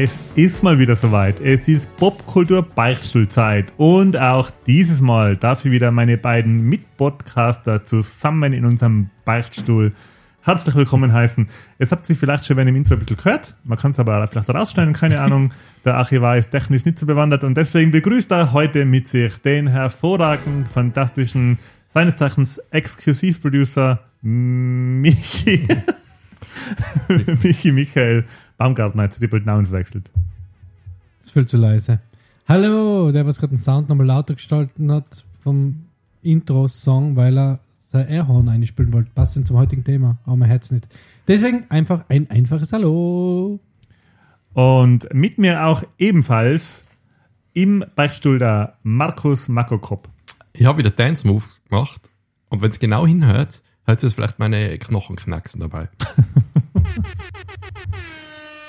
Es ist mal wieder soweit. Es ist Popkultur Beichtstuhlzeit. Und auch dieses Mal darf ich wieder meine beiden Mitpodcaster zusammen in unserem Beichtstuhl herzlich willkommen heißen. Es habt sich vielleicht schon wenn im Intro ein bisschen gehört. Man kann es aber vielleicht rausschneiden, keine Ahnung. Der Archivar ist technisch nicht so bewandert und deswegen begrüßt er heute mit sich den hervorragenden, fantastischen, seines Zeichens Exklusivproducer Michi. Michi Michael Baumgartner hat doppelt Namen verwechselt. Das ist viel zu leise. Hallo, der, was gerade den Sound nochmal lauter gestalten hat vom Intro-Song, weil er sein Airhorn einspielen wollte, passend zum heutigen Thema, aber mein Herz nicht. Deswegen einfach ein einfaches Hallo. Und mit mir auch ebenfalls im Beichtstuhl der Markus Makokop. Ich habe wieder Dance Move gemacht und wenn es genau hinhört, hört es vielleicht meine Knochen knacksen dabei.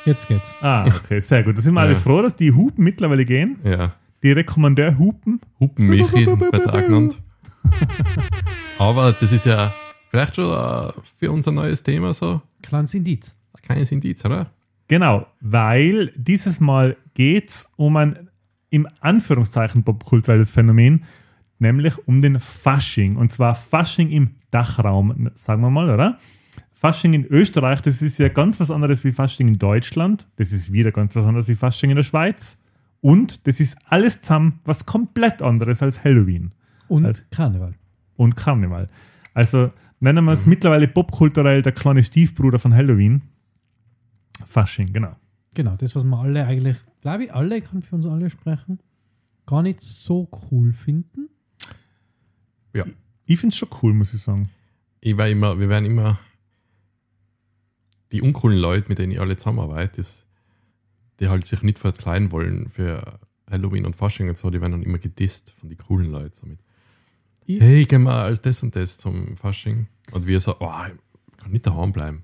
Jetzt geht's. Ah, okay, sehr gut. Da sind wir alle Ja. froh, dass die Hupen mittlerweile gehen. Ja. Die Rekommandeur-Hupen. Hupenmichi wird er auch genannt. Aber das ist ja vielleicht schon äh, für unser neues Thema so Kleines Indiz. ein kleines Indiz, oder? Genau, weil dieses Mal geht's um ein im Anführungszeichen popkulturelles Phänomen, nämlich um den Fasching. Und zwar Fasching im Dachraum, sagen wir mal, oder? Fasching in Österreich, das ist ja ganz was anderes wie Fasching in Deutschland. Das ist wieder ganz was anderes wie Fasching in der Schweiz. Und das ist alles zusammen was komplett anderes als Halloween Und Also- Karneval. und Karneval. Also nennen wir es mittlerweile popkulturell der kleine Stiefbruder von Halloween. Fasching, genau. Genau, das, was wir alle eigentlich, glaube ich, alle, ich kann für uns alle sprechen, gar nicht so cool finden. Ja. Ich finde es schon cool, muss ich sagen. Ich war immer, wir werden immer die uncoolen Leute, mit denen ich alle zusammenarbeite, das, die halt sich nicht verkleiden wollen für Halloween und Fasching und so, die werden dann immer gedisst von den coolen Leuten. So mit, Ich- hey, gehen wir als das und das zum Fasching. Und wir so, oh, ich kann nicht daheim bleiben.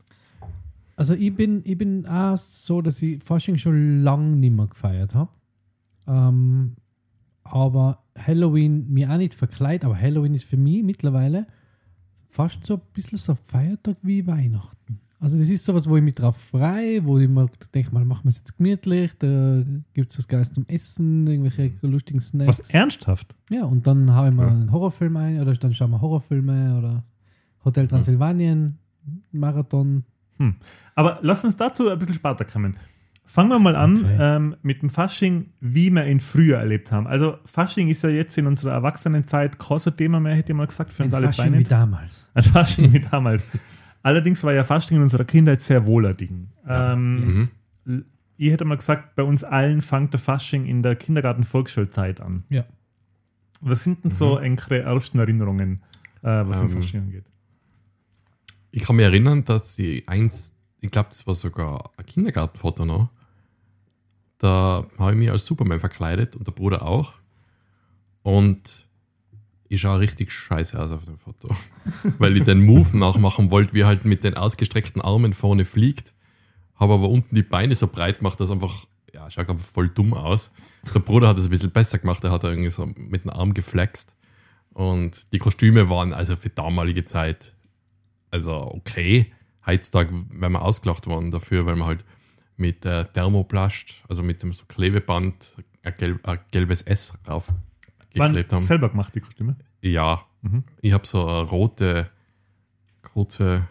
Also ich bin, ich bin auch so, dass ich Fasching schon lange nicht mehr gefeiert habe. Ähm, aber Halloween mir auch nicht verkleidet, aber Halloween ist für mich mittlerweile fast so ein bisschen so ein Feiertag wie Weihnachten. Also das ist sowas, wo ich mich drauf freue, wo ich mir denke, mal machen wir es jetzt gemütlich, da gibt es was Geiles zum Essen, irgendwelche lustigen Snacks. Was ernsthaft? Ja, und dann habe ich mal einen Horrorfilm ein oder dann schauen wir Horrorfilme oder Hotel Transsilvanien, Marathon. Hm. Aber lass uns dazu ein bisschen später kommen. Fangen wir mal an Okay. ähm, mit dem Fasching, wie wir ihn früher erlebt haben. Also Fasching ist ja jetzt in unserer Erwachsenenzeit kein Thema mehr, hätte ich mal gesagt, für Ein uns alle Fasching wie damals. Ein Fasching wie damals. Allerdings war ja Fasching in unserer Kindheit sehr wohler Ding. Ähm, Ich hätte mal gesagt, bei uns allen fängt der Fasching in der Kindergarten-Volksschulzeit an. Ja. Was sind denn so engere ersten Erinnerungen, äh, was um Ähm, Fasching angeht? Ich kann mich erinnern, dass ich eins, ich glaube, das war sogar ein Kindergartenfoto noch. Da habe ich mich als Superman verkleidet und der Bruder auch. Und ich schaue richtig scheiße aus auf dem Foto. Weil ich den Move nachmachen wollte, wie er halt mit den ausgestreckten Armen vorne fliegt. Habe aber unten die Beine so breit gemacht, dass einfach, ja, schaut einfach voll dumm aus. Der Bruder hat es ein bisschen besser gemacht, er hat irgendwie so mit dem Arm geflext. Und die Kostüme waren also für damalige Zeit also okay. Heutzutage wären wir ausgelacht worden dafür, weil man halt mit äh, Thermoplast, also mit dem so Klebeband, ein, gelb, ein gelbes S drauf Waren geklebt haben. selber gemacht, die Kostüme? Ja, Mhm. ich habe so eine rote, kurze,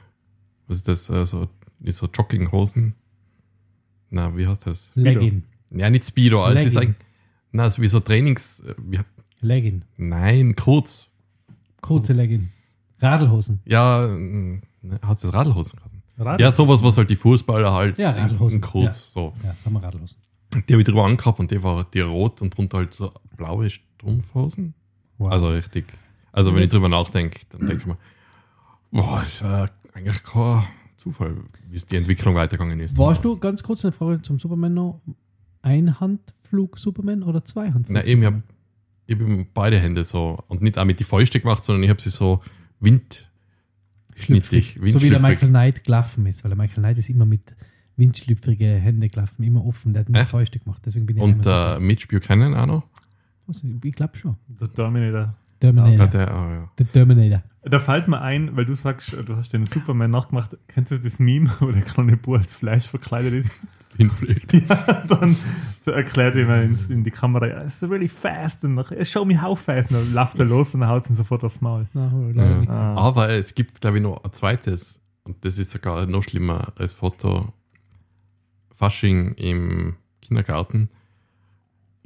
was ist das, äh, so, nicht so Jogginghosen. Na, wie heißt das? Leggin. Ja, nicht Speedo, aber es ist Legging. ein, na, so wie so Trainings, äh, wie, Leggin. nein, kurz. Kurze Leggin. Radlhosen. Ja, äh, hat es Radlhosen gehabt? Radl- Ja, sowas, was halt die Fußballer halt Ja, Radlhosen. kurz, so. Ja, das haben wir Radlhosen. Die habe ich drüber angehabt und die war die rot und drunter halt so blaue Strumpfhosen. Wow. Also richtig. Also wenn ich drüber nachdenke, dann denke ich mir, boah, es war eigentlich kein Zufall, wie es die Entwicklung weitergegangen ist. Warst du, ganz kurz eine Frage zum Superman noch, Einhandflug-Superman oder Zweihandflug? Nein, eben, ich habe ich hab eben beide Hände so und nicht auch mit die Fäuste gemacht, sondern ich habe sie so wind, Schlüpfrig. Schnittig, So wie der. Michael Knight gelaufen ist, weil der Michael Knight ist immer mit windschlüpfrige Hände gelaufen, immer offen, der hat nicht? Fäuste gemacht, deswegen bin ich und immer äh, Mitch Buchanan auch noch. so. Also, ich glaube schon. Der Terminator. Terminator. Ja, der, ah, ja. Der Terminator. Da fällt mir ein, weil du sagst, du hast den Superman nachgemacht. Kennst du das Meme, wo der kleine Bub als Fleisch verkleidet ist? hinfliegt. Ja, dann erklärt er ins, in die Kamera, it's really fast. Und dann, show me how fast. Und dann läuft er los und dann haut ihn sofort aufs Maul. Na, Ja. Ah. Aber es gibt, glaube ich, noch ein zweites, und das ist sogar noch schlimmer als Foto. Fasching im Kindergarten.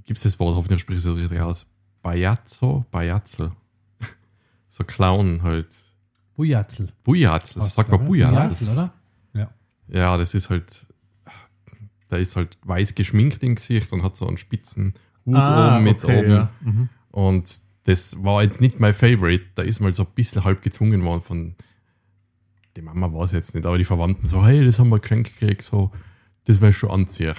Gibt es das Wort, hoffentlich spreche ich es richtig aus. Bajazzo, Bajazzel. so Clown halt. Bujatzel. Bujazzel, so sagt man Bujazzel. oder? Ja. Ja, das ist halt, der ist halt weiß geschminkt im Gesicht und hat so einen spitzen Hut oben mit oben. Ah, ja. Mhm. Und das war jetzt nicht mein Favorite. Da ist mal so ein bisschen halb gezwungen worden von die Mama war es jetzt nicht, aber die Verwandten so, hey, das haben wir geschenkt gekriegt, so, das will ich schon anziehen.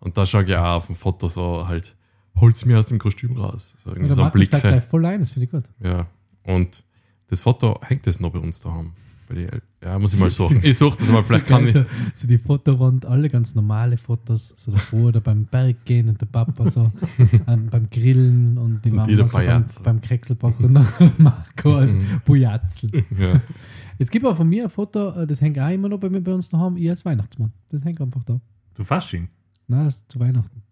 Und da schaue ich auch auf dem Foto so halt, hol's mir aus dem Kostüm raus. So, Ja, der so Blick. steigt gleich voll ein, das finde ich gut. Ja. Und das Foto hängt jetzt noch bei uns daheim. Bei die El- Ja, muss ich mal suchen. Ich suche das mal, vielleicht so, kann ich. so, so die Fotowand, alle ganz normale Fotos, so der Bruder beim Berg gehen und der Papa so ähm, beim Grillen und die Und Mama jeder so beim, beim Krekselback und dann Marco als Mhm. Bujatzel. Ja. Jetzt gibt auch von mir ein Foto, äh, das hängt auch immer noch bei mir bei uns daheim, ich als Weihnachtsmann. Das hängt einfach da. Zu Fasching, Nein, zu Weihnachten.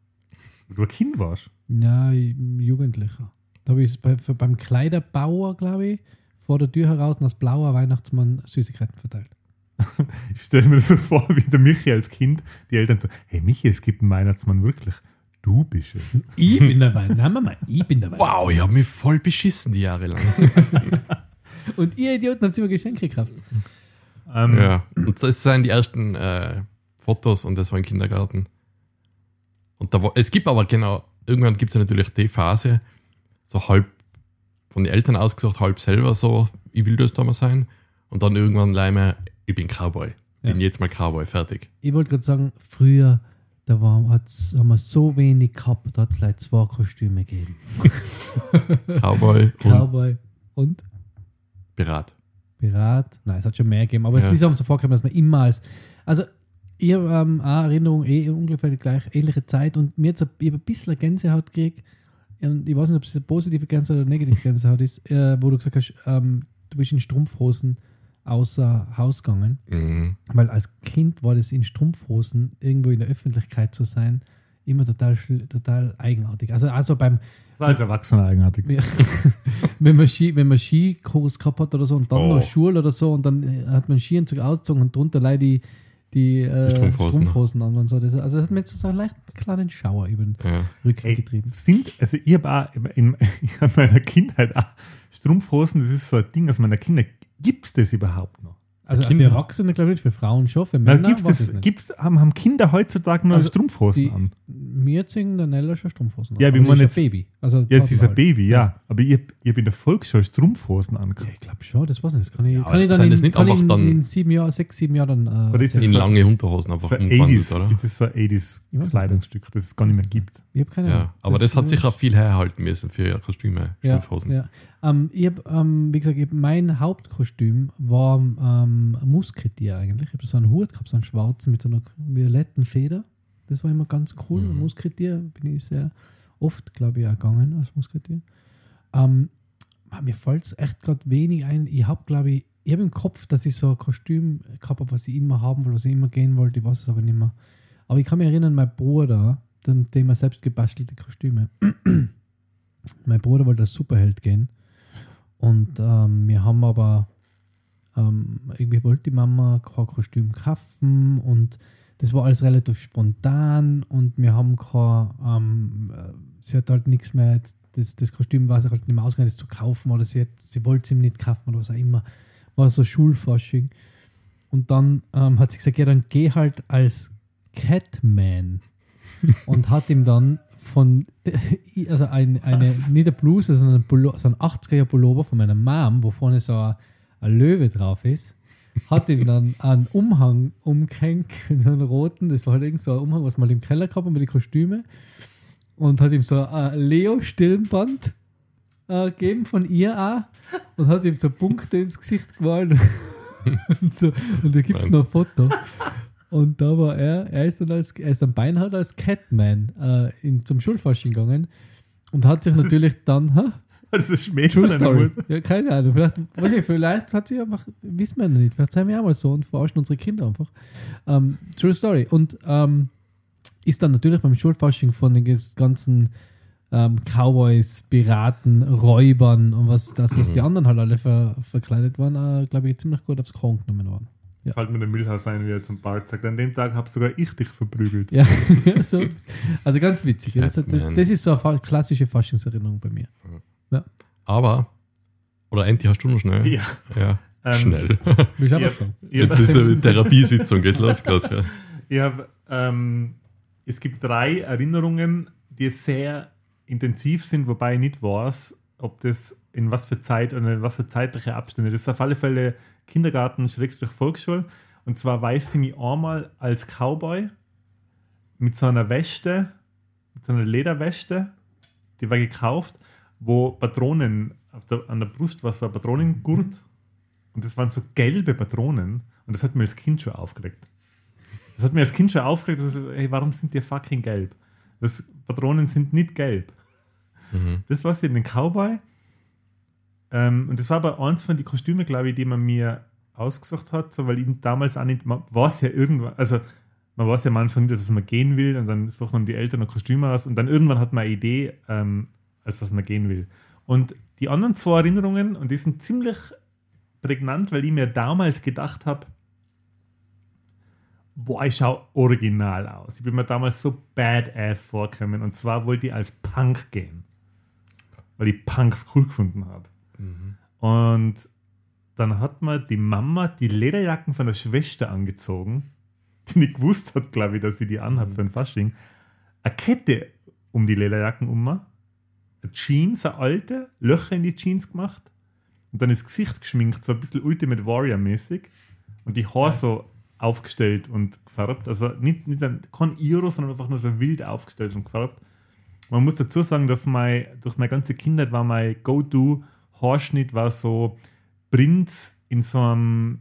wo du ein Kind warst. Ja, ich- Jugendlicher. Da habe ich es bei, beim Kleiderbauer, glaube ich, vor der Tür heraus und als blauer Weihnachtsmann Süßigkeiten verteilt. Ich stelle mir das so vor, wie der Michi als Kind, die Eltern so, hey Michi, es gibt einen Weihnachtsmann wirklich. Du bist es. Ich bin der Weihnachtsmann. Ich bin der Weihnachtsmann. Wow, ich habe mich voll beschissen die Jahre lang. Und ihr Idioten habt immer Geschenke gekauft. Ähm, Ja, und das sind die ersten äh, Fotos und das war im Kindergarten. Und da war, es gibt aber genau, irgendwann gibt es ja natürlich die Phase, so halb von den Eltern ausgesucht, halb selber so, ich will das da mal sein. Und dann irgendwann leime, ich bin Cowboy. Bin Ja. jetzt mal Cowboy, fertig. Ich wollte gerade sagen, früher, da war, hat's, haben wir so wenig gehabt, da hat es leider zwei Kostüme gegeben. Cowboy und Cowboy und Pirat. Pirat. Nein, es hat schon mehr gegeben, aber Ja. es ist auch so vorgekommen, dass man immer als. Also, ich habe ähm, auch Erinnerung, eh ungefähr die gleich ähnliche Zeit und mir jetzt ich ein bisschen Gänsehaut gekriegt. Und ich weiß nicht, ob es eine positive Gänsehaut oder eine negative Gänsehaut ist, äh, wo du gesagt hast, ähm, du bist in Strumpfhosen außer Haus gegangen. Mhm. Weil als Kind war das in Strumpfhosen irgendwo in der Öffentlichkeit zu sein, immer total, total eigenartig. Also, also beim, Das ist als Erwachsener eigenartig. ja. wenn man Ski, wenn man Skikurs gehabt hat oder so und dann Oh. noch Schuhe oder so und dann hat man Skianzug ausgezogen und drunter leider die, die, äh, Die Strumpfhosen. Strumpfhosen an und so. Das, also das hat mir jetzt so einen leichten kleinen Schauer über den Ja. Rücken Ey, getrieben. sind, also ich habe auch in, in, in meiner Kindheit auch Strumpfhosen, das ist so ein Ding aus meiner Kindheit. Gibt es das überhaupt noch? Also Kinder. für Erwachsene glaube ich nicht, für Frauen schon, für Männer gibt's weiß das, ich nicht. gibt's, haben, haben Kinder heutzutage noch Also, Strumpfhosen die- an? Mir ziehen der Nella schon Strumpfhosen Ja, an. meinen ist ein jetzt- Baby. Also Ja, sie ist ein Baby, ja. Aber ich, ich habe in der Volksschule Strumpfhosen halt. Ja, angehabt. ich glaube schon, das weiß ich nicht. Das kann ich, aber kann ich dann in, nicht kann ich in, dann- in sieben Jahren, sechs, sieben Jahren dann. Äh, Oder ist das In so- lange Unterhosen einfach So ein umgewandelt, 80s, oder? ist das so ein 80s Ich weiß es Kleidungsstück, das es gar nicht mehr gibt. ich habe keine Ahnung. Ja, aber das, hat äh, sicher viel herhalten müssen für Kostüme, ja, Strumpfhosen. ja. Ähm, ich hab, ähm, wie gesagt, ich mein Hauptkostüm war ähm, ein Musketier eigentlich. Ich habe so einen Hut gehabt, so einen schwarzen mit so einer violetten Feder. Das war immer ganz cool. Mhm. Musketier bin ich sehr oft, glaube ich, auch gegangen als Musketier. Ähm, mir fällt es echt gerade wenig ein. Ich habe, glaube ich, ich habe im Kopf, dass ich so ein Kostüm gehabt habe, was ich immer haben wollte, was ich immer gehen wollte. Ich weiß es aber nicht mehr. Aber ich kann mich erinnern, mein Bruder, dem, dem er selbst gebastelte Kostüme. mein Bruder wollte als Superheld gehen. Und ähm, wir haben aber ähm, irgendwie wollte die Mama kein Kostüm kaufen und das war alles relativ spontan und wir haben kein, ähm, äh, sie hat halt nichts mehr, das, das Kostüm war sich halt nicht mehr ausgegangen, das zu kaufen oder sie, hat, sie wollte es ihm nicht kaufen oder was auch immer. War so Schulforschung. Und dann ähm, hat sie gesagt, ja, dann geh halt als Catman und hat ihm dann von, also ein, eine, Was? nicht eine Bluse, sondern ein, Pullo, so ein 80er Pullover von meiner Mom, wo vorne so ein, ein Löwe drauf ist, hat ihm dann einen Umhang umgehängt, so einen roten, das war halt irgend so ein Umhang, was man im Keller gehabt hat mit den Kostüme und hat ihm so ein Leo-Stirnband äh, gegeben von ihr auch und hat ihm so Punkte ins Gesicht gemalt und, so, und da gibt es noch ein Foto. Und da war er, er ist dann als, er ist dann beinhart als Catman äh, in, zum Schulfasching gegangen und hat sich natürlich dann, ha? Das ist Schmäh von einer. Ja, keine Ahnung. Vielleicht, ich, vielleicht hat sie einfach, wissen wir nicht, vielleicht sind wir auch mal so und verarschen unsere Kinder einfach. Ähm, True Story. Und ähm, ist dann natürlich beim Schulfasching von den ganzen ähm, Cowboys, Piraten, Räubern und was das, was die anderen halt alle ver, verkleidet waren, äh, glaube ich, ziemlich gut aufs Korn genommen worden. Ja. Fällt mir der Milchhaus ein, wie er zum Bart sagt. An dem Tag habe sogar ich dich verprügelt. Ja, so, also ganz witzig. Das, das, das ist so eine klassische Faschingserinnerung bei mir. Aber, oder Enti, hast du noch schnell? Ja. Ja, Ähm, schnell. Ich Ja. Ich Jetzt ist eine Therapiesitzung, geht los gerade. Ja. Hab, ähm, es gibt drei Erinnerungen, die sehr intensiv sind, wobei ich nicht weiß, ob das in was für Zeit oder in was für zeitliche Abstände. Das ist auf alle Fälle Kindergarten, Schrägstrich Volksschule. Und zwar weiß ich mich einmal als Cowboy mit so einer Weste, mit so einer Lederweste, die war gekauft, wo Patronen der, an der Brust war so ein Patronengurt und das waren so gelbe Patronen und das hat mir als Kind schon aufgeregt. Das hat mir als Kind schon aufgeregt, dass, hey, warum sind die fucking gelb? Das, Patronen sind nicht gelb. Das war in den Cowboy. Ähm, und das war aber eins von den Kostümen, glaube ich, die man mir ausgesucht hat, so, weil ich damals auch nicht, man weiß ja irgendwann, also man weiß ja am Anfang nicht, dass man gehen will und dann suchen dann die Eltern ein Kostüm aus und dann irgendwann hat man eine Idee, ähm, als was man gehen will. Und die anderen zwei Erinnerungen, und die sind ziemlich prägnant, weil ich mir damals gedacht habe, boah, ich schaue original aus. Ich bin mir damals so badass vorgekommen und zwar wollte ich als Punk gehen, weil ich Punks cool gefunden habe. Und dann hat mir die Mama die Lederjacken von der Schwester angezogen, die nicht gewusst hat, glaube ich, dass sie die anhat für ein Fasching. Eine Kette um die Lederjacken um mir, eine Jeans, eine alte, Löcher in die Jeans gemacht und dann das Gesicht geschminkt, so ein bisschen Ultimate Warrior-mäßig und die Haare so aufgestellt und gefärbt. Also nicht, nicht ein, kein Iro, sondern einfach nur so wild aufgestellt und gefärbt. Man muss dazu sagen, dass mein, durch meine ganze Kindheit war mein Go-To-Haarschnitt war so Prinz in so einem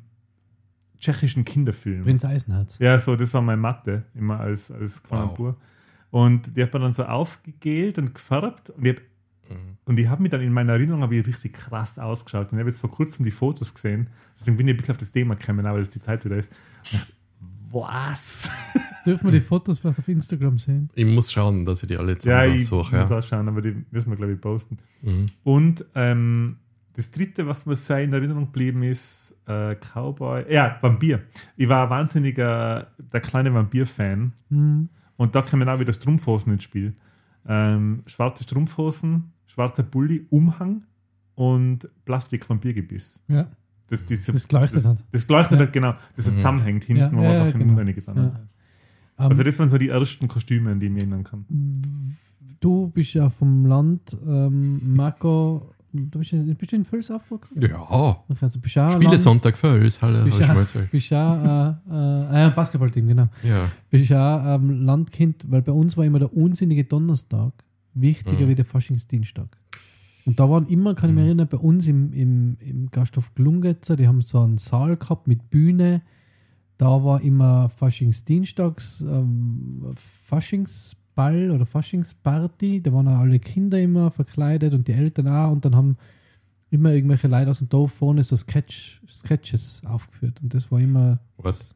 tschechischen Kinderfilm. Prinz Eisenherz. Ja, so, das war meine Matte, immer als, als kleiner Wow. Bub. Und die hat man dann so aufgegelt und gefärbt. Und ich habe und ich habe mich dann in meiner Erinnerung ich richtig krass ausgeschaut. Und ich habe jetzt vor kurzem die Fotos gesehen. Deswegen bin ich ein bisschen auf das Thema gekommen, weil es die Zeit wieder ist. Und dachte, was? Dürfen wir die Fotos vielleicht auf Instagram sehen? Ich muss schauen, dass ich die alle ja, ich zusammensuche. muss Ja. ausschauen, aber die müssen wir, glaube ich, posten. Mhm. Und ähm, das dritte, was mir sehr in Erinnerung geblieben ist, äh, Cowboy, ja, Vampir. Ich war ein wahnsinniger, der kleine Vampir-Fan. Hm. Und da kommen auch wieder Strumpfhosen ins Spiel. Ähm, schwarze Strumpfhosen, schwarzer Bulli, Umhang und Plastik-Vampirgebiss. Ja. Das, diese, Das geleuchtet das, hat. Das geleuchtet Ja. hat, genau. Das so zusammenhängt hinten, Ja, wo man ja, einfach ja, den genau. Mund reingetan Ja. hat. Ähm, Also das waren so die ersten Kostüme, an die ich mich erinnern kann. du bist ja vom Land, ähm, Marco, du bist, in- bist du in Völs aufgewachsen? Ja, Okay, also bist auch Spiele Land- Sonntag Völs, hallo, Bist gesagt. bist ja äh, äh, äh, Basketballteam, genau. Ja, Bist ja ähm, Landkind, weil bei uns war immer der unsinnige Donnerstag wichtiger Mhm. wie der Faschingsdienstag. Und da waren immer, kann ich mich Mhm. erinnern, bei uns im, im, im Gasthof Glungetzer, die haben so einen Saal gehabt mit Bühne. Da war immer Faschingsdienstags, ähm, Faschingsball oder Faschingsparty. Da waren auch alle Kinder immer verkleidet und die Eltern auch. Und dann haben immer irgendwelche Leute aus dem Dorf vorne so Sketch, Sketches aufgeführt. Und das war immer was?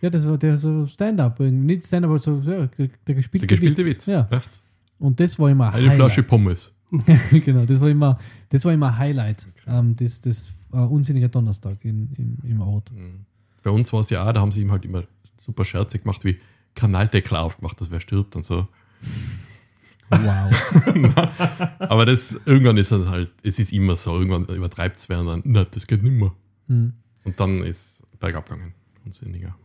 ja, das war der so Stand-up, nicht Stand-up, aber so ja, der, gespielte, Der gespielte Witz. Ja. Echt? Und das war immer Eine Flasche Pommes. genau, das war immer, das war immer Highlight, ähm, das, das äh, unsinniger Donnerstag in, im, im Ort. Bei uns war es ja auch, da haben sie ihm halt immer super scherzig gemacht, wie Kanaldeckel aufgemacht, dass wer stirbt und so. Wow. Aber das, irgendwann ist es halt, es ist immer so, irgendwann übertreibt es wer und dann, na, das geht nicht mehr. Hm. Und dann ist bergab gegangen. Unsinniger.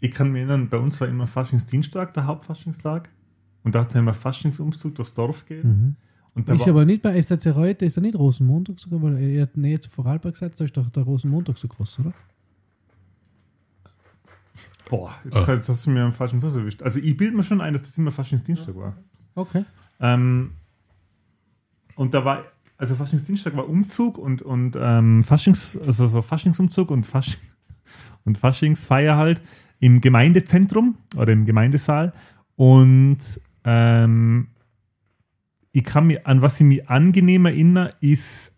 Ich kann mich erinnern, bei uns war immer Faschingsdienstag, der Hauptfaschingstag. Und da hat es immer Faschingsumzug durchs Dorf gegeben. Mhm. Und da Ist war, aber nicht bei SZ heute, ist da nicht Rosenmontag sogar, weil er hat Nähe zu Vorarlberg gesagt, da ist doch der Rosenmontag so groß, oder? Boah, jetzt, Ah. jetzt hast du mir am falschen Fuß erwischt. Also ich bilde mir schon ein, dass das immer Faschingsdienstag war. Okay. Ähm, und da war, also Faschingsdienstag war Umzug und, und ähm, Faschings, also so Faschingsumzug und, Fasching, und Faschingsfeier halt im Gemeindezentrum oder im Gemeindesaal. Und ähm, ich kann mich, an was ich mich angenehm erinnere, ist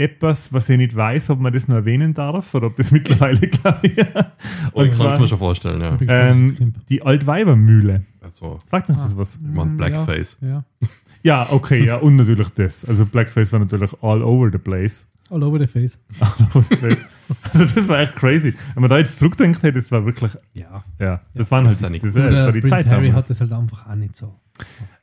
etwas, was ich nicht weiß, ob man das noch erwähnen darf oder ob das mittlerweile, glaube ich. Und ich kann es mir schon vorstellen, ja. Was ähm, die Altweibermühle. Also, Sagt uns das Ah. was? ich mein Blackface. Ja, ja. Ja, okay, ja, und natürlich das. Also Blackface war natürlich all over the place. All over the face. also das war echt crazy. Wenn man da jetzt zurückdenkt, hey, das war wirklich, Ja. ja, das waren halt Ist ja nicht das, gut. das war die Prince Zeit Harry damals. hat das halt einfach auch nicht so.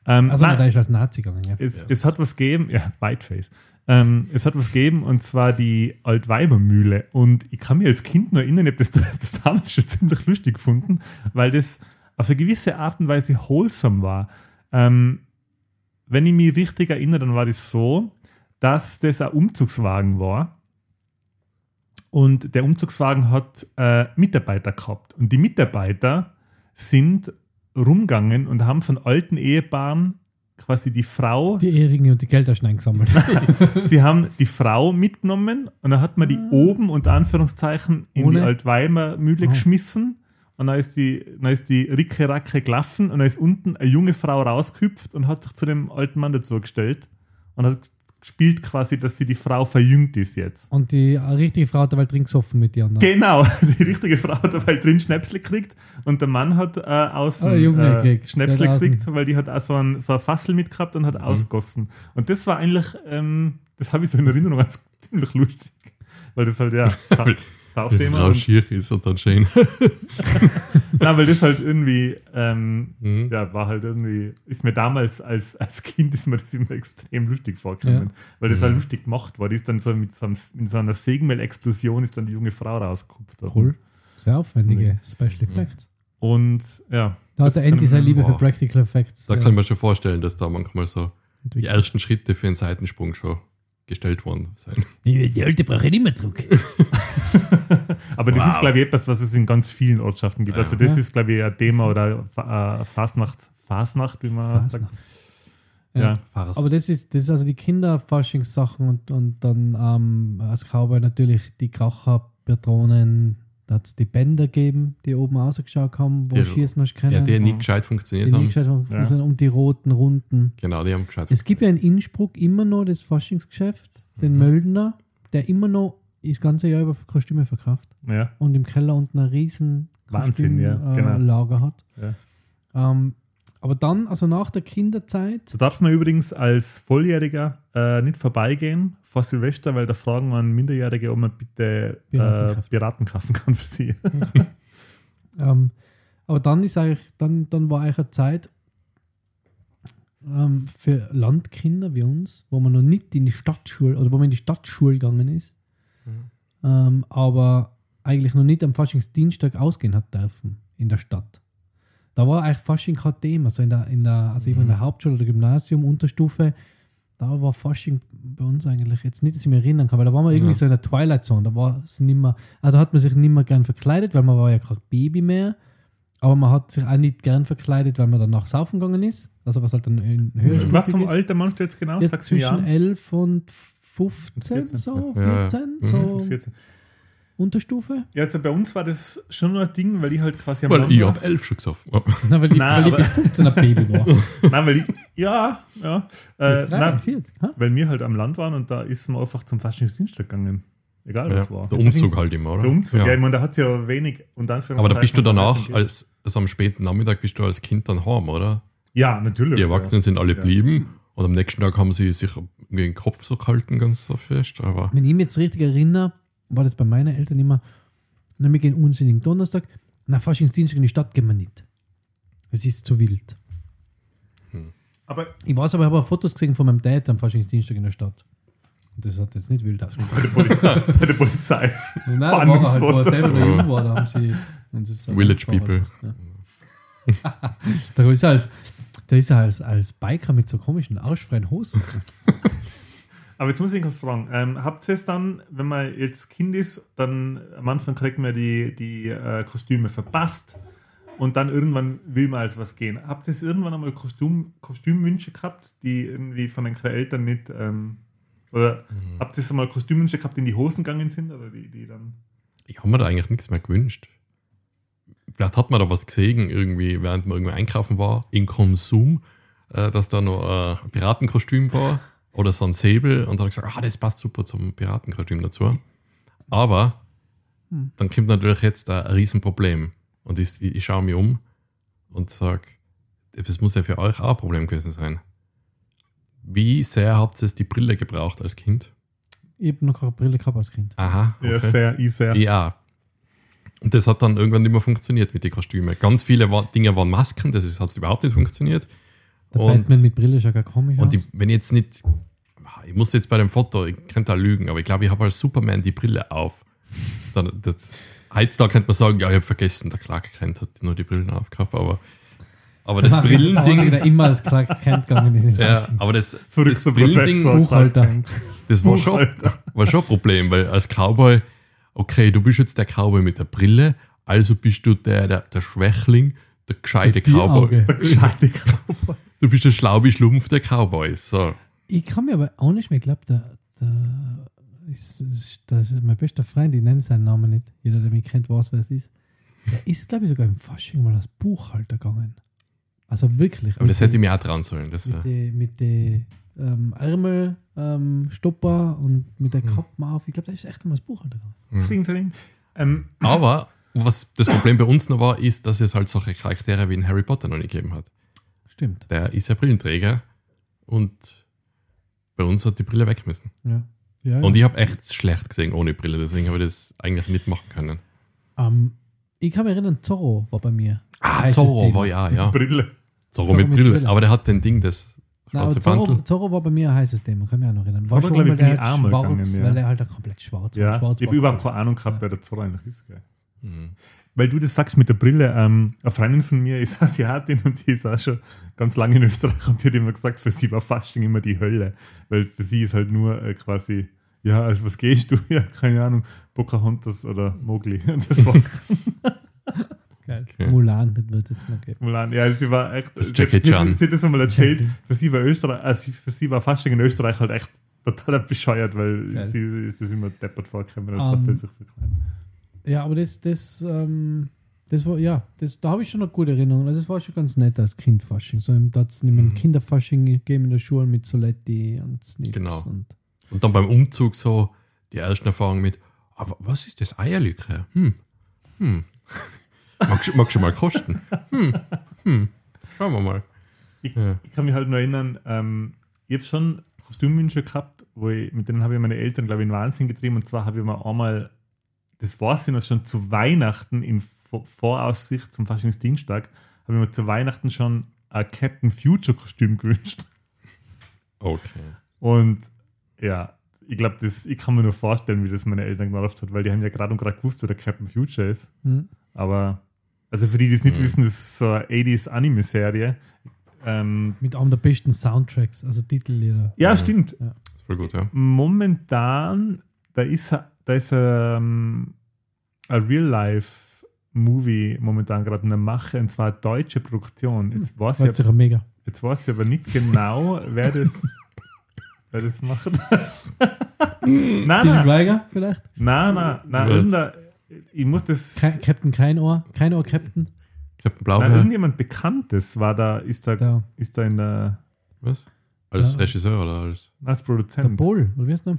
Ähm, Also, nein, der ist als Nazi gegangen, ja. es, Ja. es hat was gegeben, ja, Whiteface. Ähm, es hat was gegeben und zwar die Altweibermühle. Und ich kann mich als Kind noch erinnern, ich habe das, das damals schon ziemlich lustig gefunden, weil das auf eine gewisse Art und Weise wholesome war. Ähm, wenn ich mich richtig erinnere, dann war das so, dass das ein Umzugswagen war. Und der Umzugswagen hat äh, Mitarbeiter gehabt. Und die Mitarbeiter sind rumgegangen und haben von alten Ehepaaren quasi die Frau, Die Eheringe und die Gelderschneiden gesammelt. sie haben die Frau mitgenommen und dann hat man die oben unter Anführungszeichen in die Ohne? Altweimer-Mühle Ah. geschmissen und dann ist die, dann ist die Ricke Racke gelaufen und dann ist unten eine junge Frau rausgehüpft und hat sich zu dem alten Mann dazu gestellt und hat gespielt quasi, dass sie die Frau verjüngt ist jetzt. Und die richtige Frau hat dabei drin gesoffen mit den anderen. Genau, die richtige Frau hat dabei drin Schnäpsle gekriegt und der Mann hat äh, außen Ah, Junge äh, gekriegt. Schnäpsle gekriegt, weil die hat auch so ein, so ein Fassel mitgehabt und hat Mhm. ausgossen. Und das war eigentlich, ähm, das habe ich so in Erinnerung als ziemlich lustig, weil das halt, ja, Sa- Wenn Saufthema. Frau schier ist und dann schön. nein, weil das halt irgendwie, ähm, Mhm. ja, war halt irgendwie, ist mir damals als, als Kind ist mir das immer extrem lustig vorgekommen, Ja. weil das Mhm. halt lustig gemacht war. Die ist dann so mit so, einem, mit so einer Sägenmehl-Explosion ist dann die junge Frau rausgekupft. Cool. Sehr aufwendige Special Effects. Und ja. Da hat der Andy kann- seine Liebe für Wow. Practical Effects. Da äh, kann man schon vorstellen, dass da manchmal so die ersten Schritte für einen Seitensprung schon gestellt worden sein. Die alte brauche ich nicht mehr zurück. Aber das Wow. ist, glaube ich, etwas, was es in ganz vielen Ortschaften gibt. Also das Ja. ist, glaube ich, ein Thema oder äh, Fastnacht, Fastnacht, wie man sagt. Fasnacht. Ja. Aber das ist, das ist also die Kinderforschungssachen und, und dann ähm, als Cowboy natürlich die Kracherpatronen, da hat es die Bänder gegeben, die oben rausgeschaut haben, wo Die- Schießen hast können. ja, die nie gescheit die funktioniert nie haben. gescheit haben, Ja. sind um die roten Runden. Genau, die haben gescheit Es gibt ja in Innsbruck immer noch das Forschungsgeschäft, den Mhm. Möldner, der immer noch das ganze Jahr über Kostüme verkauft Ja. und im Keller unten ein riesen Wahnsinn, ja, Kostüm, genau. äh, Lager hat. Ja. Ähm, aber dann, also nach der Kinderzeit, Da darf man übrigens als Volljähriger äh, nicht vorbeigehen vor Silvester, weil da fragen man Minderjährige, ob man bitte äh, Piratenkraft. Piraten kaufen kann für sie. Ähm, aber dann ist eigentlich, dann, dann war eigentlich eine Zeit ähm, für Landkinder wie uns, wo man noch nicht in die Stadtschule oder wo man in die Stadtschule gegangen ist, ähm, aber eigentlich noch nicht am Faschingsdienstag ausgehen hat dürfen in der Stadt. Da war eigentlich Fasching kein Thema. Also in der, in der, also war in der Hauptschule oder Gymnasium, Unterstufe, da war Fasching bei uns eigentlich jetzt nicht, dass ich mich erinnern kann, weil da waren wir irgendwie Ja. so in der Twilight Zone. Da war es nicht mehr, also da hat man sich nicht mehr gern verkleidet, weil man war ja kein Baby mehr. Aber man hat sich auch nicht gern verkleidet, weil man danach saufen gegangen ist. Also was halt dann in höher Was vom Alter meinst du jetzt genau? ja, Sagst zwischen an? 11 und 15, 14, so, ja. Ja, ja. 14, Mhm. so 14. Unterstufe. Ja, also bei uns war das schon nur ein Ding, weil ich halt quasi am Weil Land ich hab elf schon gesoffen. Na, weil ich, Nein, weil ich aber- bis 15 ein Baby war. Nein, weil ich, ja, ja. Äh, nein, 43, ha? weil wir halt am Land waren und da ist man einfach zum Faschingsdienstag gegangen. Egal Ja, was war. der Umzug halt immer, oder? Der Umzug, ja, Ja. ich meine, da hat es ja wenig und Aber da bist du danach, als, also am späten Nachmittag bist du als Kind dann heim, oder? Ja, natürlich. Die Erwachsenen sind alle Ja. blieben und am nächsten Tag haben sie sich irgendwie den Kopf so gehalten, ganz so fest. Aber Wenn ich mich jetzt richtig erinnere, war das bei meinen Eltern immer, na, wir gehen unsinnigen Donnerstag, na, Faschingsdienstag in die Stadt gehen wir nicht. Es ist zu wild. Ja. Aber Ich weiß aber, ich habe auch Fotos gesehen von meinem Dad am Faschingsdienstag in der Stadt. Und das hat jetzt nicht wild ausgesehen. bei der Polizei. bei der Polizei. Nein, da war er halt, wo er selber noch jung war, da haben sie. und das ist so Village People. Ja. da ist er als, da ist er als, als Biker mit so komischen, ausfreien Hosen. Aber jetzt muss ich was fragen. Ähm, habt ihr es dann, wenn man jetzt Kind ist, dann am Anfang kriegt man die, die äh, Kostüme verpasst und dann irgendwann will man als was gehen. Habt ihr es irgendwann einmal Kostüm, Kostümwünsche gehabt, die irgendwie von den Eltern nicht. Ähm, oder habt ihr es einmal Kostümwünsche gehabt, die in die Hosen gegangen sind? Oder die, die dann. ich habe mir da eigentlich nichts mehr gewünscht. Vielleicht hat man da was gesehen, irgendwie, während man irgendwie einkaufen war, in Konsum, äh, dass da noch äh, ein Piratenkostüm war. Oder so ein Säbel und dann habe ich gesagt, ah, das passt super zum Piratenkostüm dazu. Aber dann kommt natürlich jetzt ein Riesenproblem. Und ich, ich schaue mich um und sage, das muss ja für euch auch ein Problem gewesen sein. Wie sehr habt ihr die Brille gebraucht als Kind? Ich habe noch keine Brille gehabt als Kind. Aha. Ja, sehr, ich sehr. Ja. Und das hat dann irgendwann nicht mehr funktioniert mit den Kostümen. Ganz viele war, Dinge waren Masken, das ist, hat überhaupt nicht funktioniert. Der Und- Batman mit Brille schaut gar komisch Und aus. ich, wenn ich jetzt nicht, ich muss jetzt bei dem Foto, ich könnte da lügen, aber ich glaube, ich habe als Superman die Brille auf. Dann, das, heutzutage könnte man sagen, ja, ich habe vergessen, der Clark Kent hat nur die Brillen aufgehabt, aber, aber das Brillending, der immer als Clark Kent gegangen ist. ja, aber das, das Brillending. Buchhalter. Das war schon, war schon ein Problem, weil als Cowboy, okay, du bist jetzt der Cowboy mit der Brille, also bist du der, der, der Schwächling, der gescheite Cowboy. Der gescheite Cowboy. Du bist der schlaube Schlumpf der Cowboy. So. Ich kann mir aber auch nicht mehr, ich glaube, der, der, ist, ist, mein bester Freund, ich nenne seinen Namen nicht. Jeder, der mich kennt, weiß, wer es ist. Der ist, glaube ich, sogar im Fasching mal als Buchhalter gegangen. Also wirklich. Aber das hätte ich mir auch trauen sollen. Das Mit den mit ähm, Ärmel, ähm, und mit der Kappe auf. Ich glaube, der ist echt einmal als Buchhalter gegangen. Zwing, zwing. Ähm, Aber was das Problem bei uns noch war, ist, dass es halt solche Charaktere wie in Harry Potter noch nicht gegeben hat. Stimmt. Der ist ja Brillenträger und bei uns hat die Brille weg müssen. Ja. ja, ja. Und ich habe echt schlecht gesehen ohne Brille, deswegen habe ich das eigentlich nicht machen können. Ähm, ich kann mich erinnern, Zorro war bei mir. Ah, Zorro Thema. war ja, ja. Brille. Zorro, Zorro mit, mit Brille. Brille. Aber der hat den Ding, das Nein, schwarze Zorro, Bandel. Zorro war bei mir ein heißes Thema, kann mich auch noch erinnern. War Zorro, schon, ich, der halt schwarz, gegangen, ja. weil er halt komplett schwarz war. Ja, Schwarz ich war habe überhaupt keine Ahnung gehabt, wer der Zorro eigentlich ist. Gell. Mhm. Weil du das sagst mit der Brille, ähm, eine Freundin von mir ist Asiatin und die ist auch schon ganz lange in Österreich und die hat immer gesagt, für sie war Fasching immer die Hölle. Weil für sie ist halt nur äh, quasi, ja, also was gehst du? Ja, keine Ahnung, Pocahontas oder Mowgli. Und das war's. Geil. Okay. Mulan, das wird jetzt noch geben. Mulan. Ja, sie war echt. Das Jackie sie, Chan. sie hat das einmal erzählt. Jackie. Für sie war Österreich, also für sie war Fasching in Österreich halt echt total bescheuert, weil Geil. sie ist das immer deppert vorgekommen, als Ähm, was sie sich verkleiden. Ja, aber das, das, ähm, das war, ja, das, da habe ich schon eine gute Erinnerung. Also das war schon ganz nett als Kind Fasching. So, da hat es Mhm. einen Kinderfasching gegeben in der Schule mit Soletti und Snips Genau. und Und dann beim Umzug so die ersten Erfahrungen mit, aber was ist das Eierlikör? Hm, hm. Magst, magst du mal kosten? Hm, hm. Schauen wir mal. Ich, Ja. ich kann mich halt noch erinnern, ähm, ich habe schon Kostümwünsche gehabt, wo ich, mit denen habe ich meine Eltern, glaube ich, in Wahnsinn getrieben. Und zwar habe ich mir einmal, das war es noch schon zu Weihnachten in Vor- Voraussicht zum Faschingsdienstag, habe ich mir zu Weihnachten schon ein Captain Future Kostüm gewünscht. Okay. Und ja, ich glaube, ich kann mir nur vorstellen, wie das meine Eltern gemacht hat, weil die haben ja gerade und gerade gewusst, wer der Captain Future ist. Hm. Aber, also für die, die es nicht Mhm. wissen, das ist so eine 80s Anime-Serie. Ähm, mit einem der besten Soundtracks, also Titellieder. ja, Mhm. stimmt. ist voll gut, ja. Momentan, da ist, da ist ähm, ein Real-Life-Movie momentan gerade in der Mache, und zwar eine deutsche Produktion. Jetzt weiß, War ich, sicher mega. jetzt weiß ich aber nicht genau, wer das, wer das macht. nein, Till nein, Schweiger vielleicht? nein, nein, nein, ich muss das. Kein, Captain Kein Ohr? Kein Ohr Captain? Captain Nein, Blaubeer. irgendjemand Bekanntes war da, ist da, Der, ist da in der, Was? Als Ja. Regisseur oder als als der Produzent. Boll, oder wie heißt der?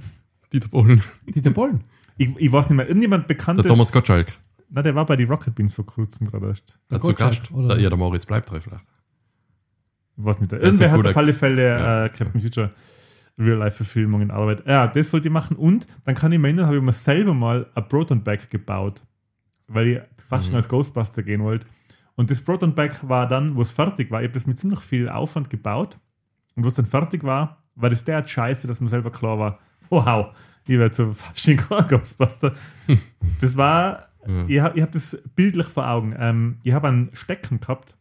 Dieter Bohlen? Dieter Bollen. Ich, ich weiß nicht mehr, irgendjemand Der Bekanntes. Thomas Gottschalk. Na, der war bei die Rocket Beans vor kurzem gerade erst. Der Der zu Gottschalk, Gast. oder? Der, ja, der Moritz bleibt drin vielleicht. Ich weiß nicht. ist Irgendwer hat auf alle Fälle Ja. äh, Captain Future Real-Life-Verfilmung in Arbeit. Ja, das wollte ich machen. Und dann kann ich mir erinnern, habe ich mir selber mal ein Proton Bag gebaut, weil ich fast schon Mhm. als Ghostbuster gehen wollte. Und das Proton Bag war dann, wo es fertig war, ich habe das mit ziemlich viel Aufwand gebaut. Und wo es dann fertig war, war das derart scheiße, dass mir selber klar war, wow, ich werde so fast schon kein Ghostbuster. das war, Ja. ich habe ich hab das bildlich vor Augen. Ähm, ich habe einen Stecken gehabt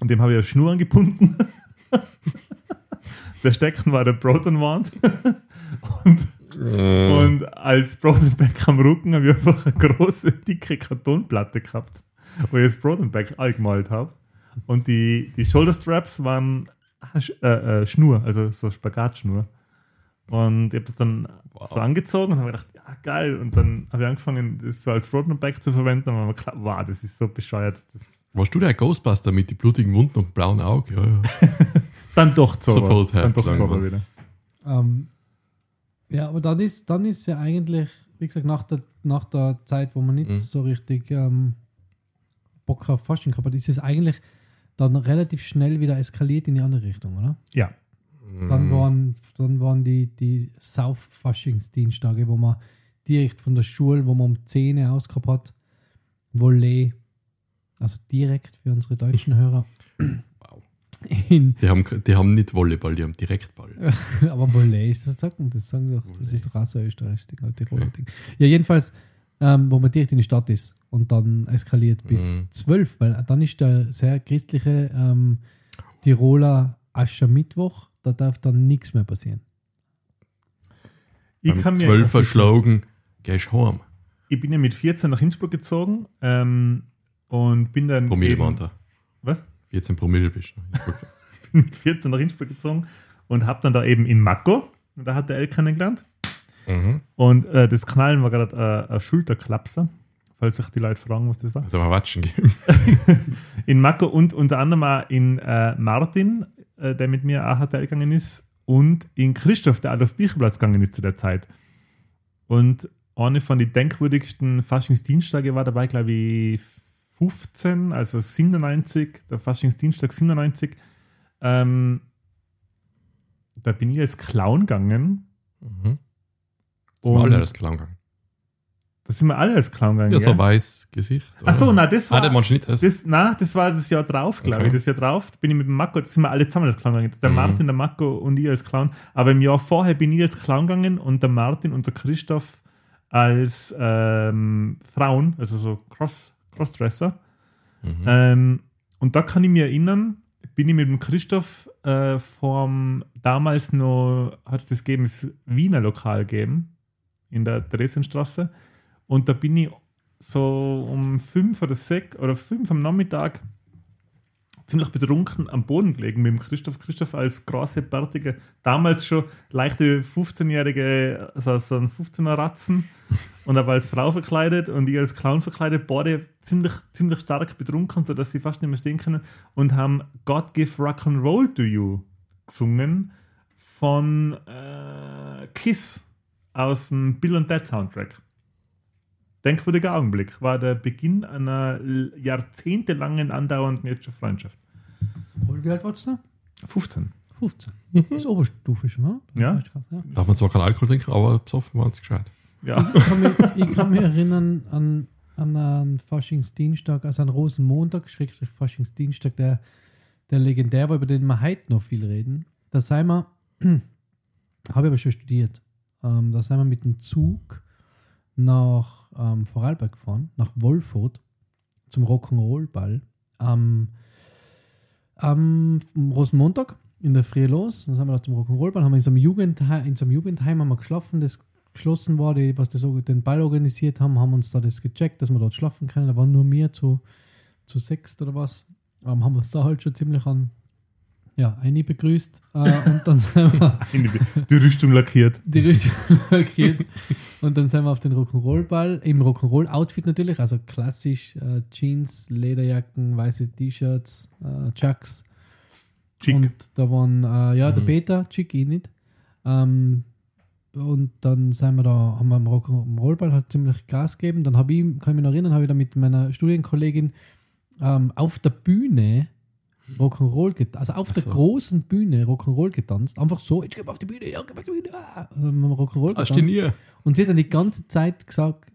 und dem habe ich eine Schnur angebunden. der Stecken war der Proton Wand. und, Äh, und als Proton Bag am Rücken habe ich einfach eine große, dicke Kartonplatte gehabt, wo ich das Proton Bag allgemalt habe. Und die, die Shoulder Straps waren äh, äh, Schnur, also so Spagatschnur. Und ich habe das dann Wow. so angezogen und habe gedacht, ja, geil. Und dann habe ich angefangen, das so als Proton Bag zu verwenden. Und dann war mir klar, wow, das ist so bescheuert. Das Warst du der Ghostbuster mit den blutigen Wunden und blauen Augen? Ja, ja. dann doch Zorro. Sofort dann doch Zorro wieder. Ähm, ja, aber dann ist, dann ist ja eigentlich, wie gesagt, nach der, nach der Zeit, wo man nicht Mhm. so richtig ähm, Bock auf Fasching gehabt hat, ist es eigentlich dann relativ schnell wieder eskaliert in die andere Richtung, oder? Ja. Dann waren, dann waren die, die South-Faschingsdienstage, wo man direkt von der Schule, wo man um 10 Uhr ausgehabt hat, Volley, also direkt für unsere deutschen Hörer. Wow. In, Die haben, die haben nicht Volleyball, die haben Direktball. aber Volley ist das, sagt man, das sagen sie doch, das ist doch auch so ein österreichisches Ding, ein Tiroler Ding. Ja, jedenfalls, ähm, wo man direkt in die Stadt ist und dann eskaliert bis Mhm. 12, weil dann ist der sehr christliche ähm, Tiroler Aschermittwoch, da darf dann nichts mehr passieren. Ich, Beim kann mir, 12er Schlagen gehst heim. ich bin ja mit 14 nach Innsbruck gezogen ähm, und bin dann. Promille eben- waren da. Was? 14 Promille bist du. bin mit 14 nach Innsbruck gezogen und habe dann da eben in Mako, und da hat der El kennengelernt. mhm. Und äh, das Knallen war gerade äh, ein Schulterklapser, falls sich die Leute fragen, was das war. Also mal Watschen geben. In Mako und unter anderem auch in äh, Martin, äh, der mit mir auch HTL gegangen ist, und in Christoph, der Adolf Bichelplatz gegangen ist zu der Zeit. Und eine von den denkwürdigsten Faschingsdienstage war dabei, glaube ich, 15, also 97, der Faschingsdienstag 97. Ähm, da bin ich als Clown gegangen. Mhm. Und Mal alle das Clown gegangen. Da sind wir alle als Clown gegangen. Ja, so weiß Gesicht. Ach so, na, das war. Ah, der nicht das? Das, nein, das war das Jahr drauf, glaube Okay. ich. Das Jahr drauf bin ich mit dem Marco, das sind wir alle zusammen als Clown gegangen. Der Mhm. Martin, der Marco und ich als Clown. Aber im Jahr vorher bin ich als Clown gegangen und der Martin und der Christoph als ähm, Frauen, also so Cross, Crossdresser. Mhm. Ähm, und da kann ich mich erinnern, bin ich mit dem Christoph äh, vom damals noch, hat es das gegeben, das Wiener Lokal gegeben, in der Dresdenstraße. Und da bin ich so um fünf oder sechs oder fünf am Nachmittag ziemlich betrunken am Boden gelegen mit dem Christoph. Christoph als große, bärtige, damals schon leichte 15-jährige, also so ein 15er Ratzen und aber als Frau verkleidet und ich als Clown verkleidet, beide ziemlich, ziemlich stark betrunken, sodass sie fast nicht mehr stehen können und haben God Give Rock and Roll to You gesungen von äh, Kiss aus dem Bill und Ted Soundtrack. Denkwürdiger Augenblick war der Beginn einer jahrzehntelangen andauernden jetzt schon Freundschaft. Wie alt warst du? 15. 15. Das ist Oberstufe schon, ne? Ja. ja. Darf man zwar keinen Alkohol trinken, aber besoffen waren sie gescheit. Ja. Ich kann mich, ich kann mich erinnern an, an einen Faschingsdienstag, also an Rosenmontag, Schrägstrich Faschingsdienstag, der, der legendär war, über den wir heute noch viel reden. Da sind wir, habe ich aber schon studiert, ähm, da sind wir mit dem Zug nach ähm, Vorarlberg gefahren, nach Wolfurt, zum Rock'n'Roll-Ball. Am, am Rosenmontag in der Früh los, dann sind wir da zum Rock'n'Roll-Ball, haben wir in so einem Jugendheim, in so einem Jugendheim haben wir geschlafen, das geschlossen war, die, was das, den Ball organisiert haben, haben uns da das gecheckt, dass wir dort schlafen können. Da waren nur wir zu, zu sechst oder was. Ähm, haben wir uns da halt schon ziemlich an ja, eine begrüßt äh, und dann sind wir Die Rüstung lackiert. die Richtung markiert. Und dann sind wir auf den Rock'n'Roll-Ball, im Rock'n'Roll-Outfit natürlich, also klassisch äh, Jeans, Lederjacken, weiße T-Shirts, äh, Chucks. Chic. Und da waren, äh, ja, der Mhm. Peter, Chick eh nicht. Ähm, und dann sind wir da, haben wir am Rock- am Rollball halt ziemlich Gas gegeben. Dann habe ich, kann ich mich noch erinnern, habe ich da mit meiner Studienkollegin ähm, auf der Bühne Rock'n'Roll getanzt. Also auf Ach der so. großen Bühne Rock'n'Roll getanzt. Einfach so, ich gehe auf die Bühne, ja, geh auf die Bühne. Ah. Rock'n'Roll Hast getanzt. nie? Und sie hat dann die ganze Zeit gesagt,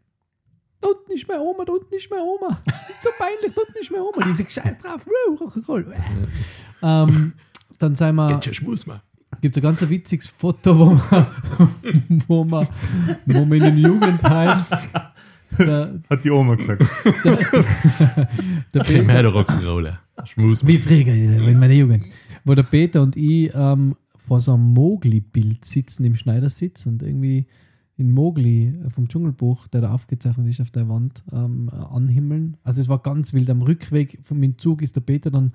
unten ist meine Oma, unten ist meine Oma. Das ist so peinlich, unten ist meine Oma. Die haben gesagt, scheiß drauf, Rock'n'Roll. ähm, dann sind wir, Geht schon Schmuss, man. gibt es ein ganz witziges Foto, wo man, wo man, wo man in einem Jugendheim der, Hat die Oma gesagt. der Kein mehr der Rock'n'Roller. Wie früher in meiner Jugend, wo der Peter und ich ähm, vor so einem Mowgli-Bild sitzen im Schneidersitz und irgendwie in Mowgli äh, vom Dschungelbuch, der da aufgezeichnet ist auf der Wand, ähm, äh, anhimmeln. Also es war ganz wild. Am Rückweg vom Zug ist der Peter dann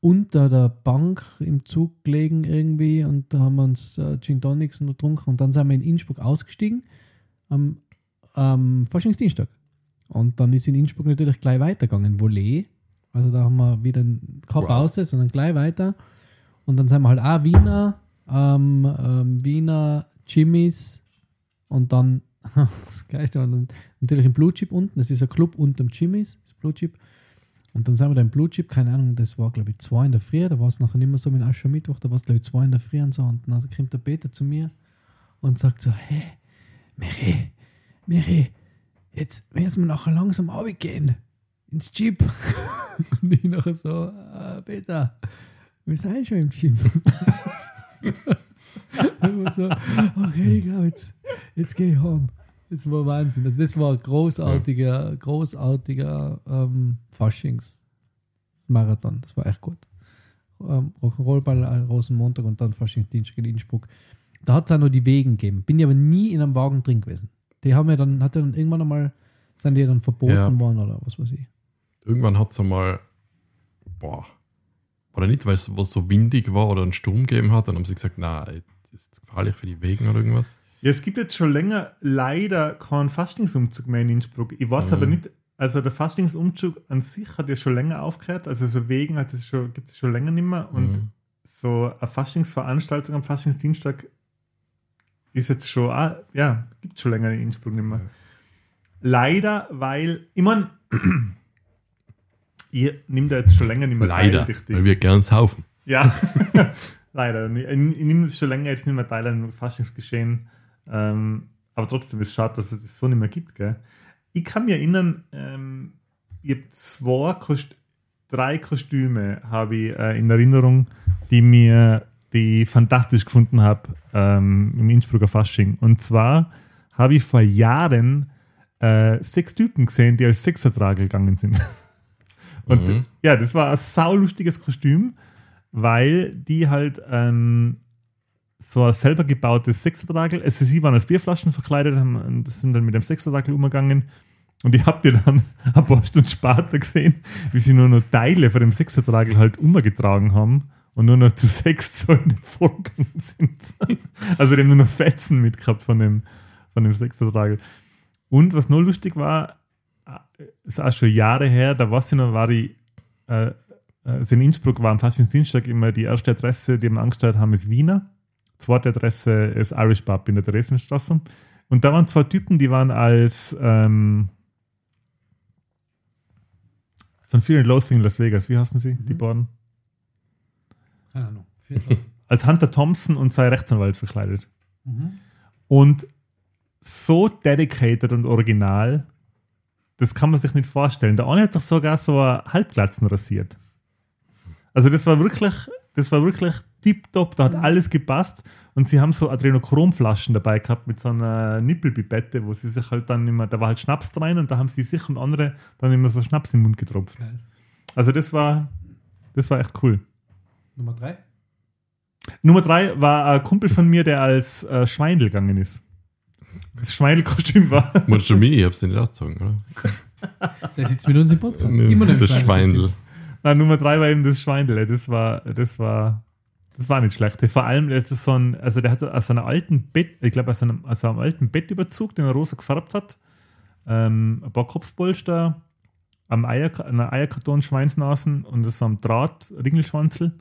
unter der Bank im Zug gelegen irgendwie und da haben wir uns äh, Gin Tonics und getrunken und dann sind wir in Innsbruck ausgestiegen am, am Faschingsdienstag. Und dann ist in Innsbruck natürlich gleich weitergegangen, Volley. Also da haben wir wieder keine Wow. Pause, sondern gleich weiter. Und dann sind wir halt auch Wiener ähm, ähm, Wiener Jimmys und dann das Geilste war dann natürlich ein Blue Chip unten. Das ist ein Club unterm Jimmys, das Blue Chip. Und dann sind wir da im Blue Chip, keine Ahnung, das war glaube ich zwei in der Früh, da war es nachher nicht mehr so mit Aschermittwoch, da war es glaube ich zwei in der Früh und so. Und dann kommt der Peter zu mir und sagt so, hey, Michi, Michi, jetzt werden wir nachher langsam gehen ins Jeep. und ich nachher so, ah, Peter, wir sind schon im Gym. und so, okay, ich glaube, jetzt, jetzt gehe ich heim. Das war Wahnsinn. Also das war ein großartiger, großartiger ähm, Faschingsmarathon. Das war echt gut. Ähm, Rock'n'Rollball, äh, Rosenmontag und dann Faschingsdienstag in Innsbruck. Da hat es auch noch die Wegen gegeben. Bin ich aber nie in einem Wagen drin gewesen. Die haben ja dann, hat ja dann irgendwann einmal, sind die dann verboten Ja. worden oder was weiß ich. Irgendwann hat es einmal, boah, oder nicht, weil es was so windig war oder einen Sturm gegeben hat, dann haben sie gesagt, na, das ist gefährlich für die Wegen oder irgendwas. Ja, es gibt jetzt schon länger leider keinen Fastingsumzug mehr in Innsbruck. Ich weiß aber nicht, also der Fastingsumzug an sich hat ja schon länger aufgehört. Also so wegen hat es schon, gibt es schon länger nicht mehr. Und Mhm. so eine Fastingsveranstaltung am Fastingsdienstag ist jetzt schon, ah, ja, gibt es schon länger in Innsbruck nicht mehr. Ja. Leider, weil, ich meine, ihr nimmt da jetzt schon länger nicht mehr Leider, teil, richtig. weil wir gern saufen. Ja, leider. Ich, ich nehme schon länger jetzt nicht mehr teil an dem Faschingsgeschehen. Ähm, aber trotzdem ist es schade, dass es das so nicht mehr gibt. Gell? Ich kann mich erinnern, ähm, ich habe zwei, Kost drei Kostüme habe ich äh, in Erinnerung, die mir die ich fantastisch gefunden habe ähm, im Innsbrucker Fasching. Und zwar habe ich vor Jahren äh, sechs Typen gesehen, die als Sechsertragel gegangen sind. Und Mhm. ja, das war ein saulustiges Kostüm, weil die halt ähm, so ein selber gebautes Sechsertragel, also sie waren als Bierflaschen verkleidet haben, und sind dann mit dem Sechsertragel umgegangen. Und ich habe die dann ein paar Stunden später gesehen, wie sie nur noch Teile von dem Sechsertragel halt umgetragen haben und nur noch zu sechs so in den Vorgang sind. Also die haben nur noch Fetzen mitgehabt von dem, von dem Sechsertragel. Und was noch lustig war, äh, ist auch schon Jahre her, da weiß ich noch, war ich, äh, also in Innsbruck war am Faschingsdienstag immer die erste Adresse, die wir angestellt haben, ist Wiener. Zweite Adresse ist Irish Pub in der Theresienstraße. Und da waren zwei Typen, die waren als ähm, von and Loathing in Las Vegas, wie heißen sie, die beiden? Keine Ahnung. Als Hunter Thompson und sein Rechtsanwalt verkleidet. Mhm. Und so dedicated und original, das kann man sich nicht vorstellen. Der eine hat sich sogar so eine Halbglatzen rasiert. Also das war wirklich, das war wirklich tipptopp, da hat alles gepasst und sie haben so Adrenochromflaschen dabei gehabt mit so einer Nippelpipette, wo sie sich halt dann immer, da war halt Schnaps drin und da haben sie sich und andere dann immer so Schnaps im Mund getropft. Geil. Also das war, das war echt cool. Nummer drei. Nummer drei war ein Kumpel von mir, der als äh, Schweindel gegangen ist. Das Schweindelkostüm war. Meinst du mich? Ich hab's dir nicht ausgezogen, oder? Der sitzt mit uns im Podcast. Immer noch im das Schwein. Schweindel. Nein, Nummer drei war eben das Schweindel. Das war, das war, das war nicht schlecht. Vor allem, der hat so ein, also der hat aus einem alten Bett, ich glaube aus einem, aus einem alten Bettüberzug, den er rosa gefärbt hat, ähm, ein paar Kopfpolster, am Eier, einer Eierkarton Schweinsnasen und so am Draht Ringelschwanzel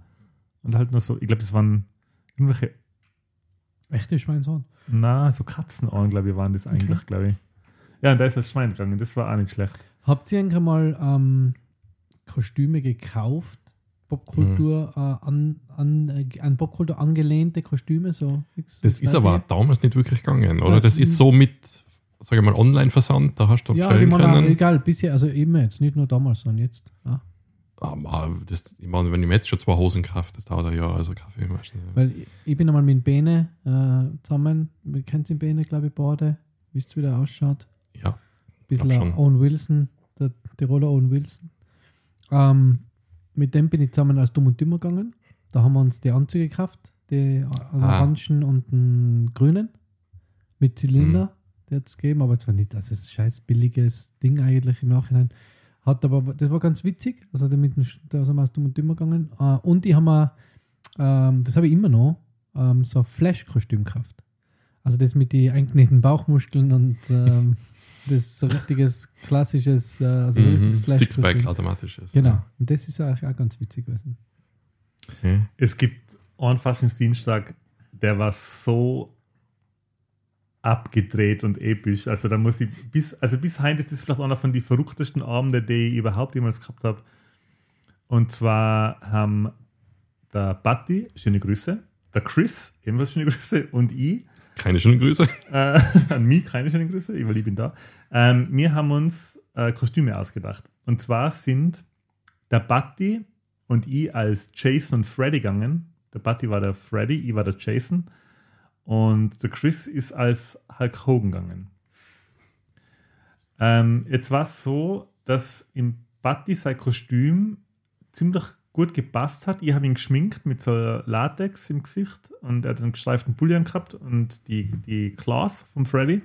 und halt nur so, ich glaube, das waren irgendwelche, Echte Schweinshorn. na, so Katzenohren, glaube ich, waren das eigentlich, glaube ich. Ja, und da ist das Schwein gegangen, das war auch nicht schlecht. Habt ihr eigentlich mal ähm, Kostüme gekauft? Popkultur, äh, an, an, äh, an Popkultur angelehnte Kostüme, so fix. Das ist aber damals nicht wirklich gegangen, oder? Ja, Das ist so mit, sag ich mal, Online-Versand, da hast du Ja, ich bestellen können. egal, bisher, also immer jetzt, nicht nur damals, sondern jetzt. Ja. Ah, das, ich meine, wenn ich mir jetzt schon zwei Hosen kaufe, das dauert ein Jahr, also Kaffee. Weißt du. Weil ich, ich bin einmal mit Bene äh, zusammen, wir kennen den Bene, glaube ich, beide, wie der ausschaut? Ja, bisschen Glaub schon. Owen Wilson, der Tiroler Owen Wilson. Ähm, mit dem bin ich zusammen als Dumm und Dümmer gegangen. Da haben wir uns die Anzüge gekauft, die einen Ah. orangen und einen grünen mit Zylinder. Mhm. Der hat es gegeben, aber zwar nicht das ist scheiß billiges Ding eigentlich im Nachhinein. Hat aber, das war ganz witzig. Also damit, da sind wir Dumm und Dümmer gegangen. Äh, und die haben wir, ähm, das habe ich immer noch, ähm, so ein Flash-Kostüm gekauft. Also das mit den eingenähten Bauchmuskeln und ähm, das so richtiges klassisches, äh, also so Mhm. richtiges Flash. Sixpack automatisches. Genau. Und das ist eigentlich auch ganz witzig gewesen. Okay. Es gibt einen Faschingsdienstag, der war so abgedreht und episch. Also da muss ich bis, also bis ist das vielleicht einer von den verrücktesten Abende, die ich überhaupt jemals gehabt habe. Und zwar haben der Buddy, schöne Grüße, der Chris, ebenfalls schöne Grüße, und ich, Keine schönen Grüße. äh, an mich keine schöne Grüße, weil ich bin da. Ähm, wir haben uns äh, Kostüme ausgedacht. Und zwar sind der Buddy und ich als Jason und Freddy gegangen. Der Buddy war der Freddy, ich war der Jason. Und der Chris ist als Hulk Hogan gegangen. Ähm, jetzt war es so, dass im Buddy sein Kostüm ziemlich gut gepasst hat. Ich habe ihn geschminkt mit so Latex im Gesicht und er hat einen gestreiften Pulli gehabt und die, die Claws vom Freddy.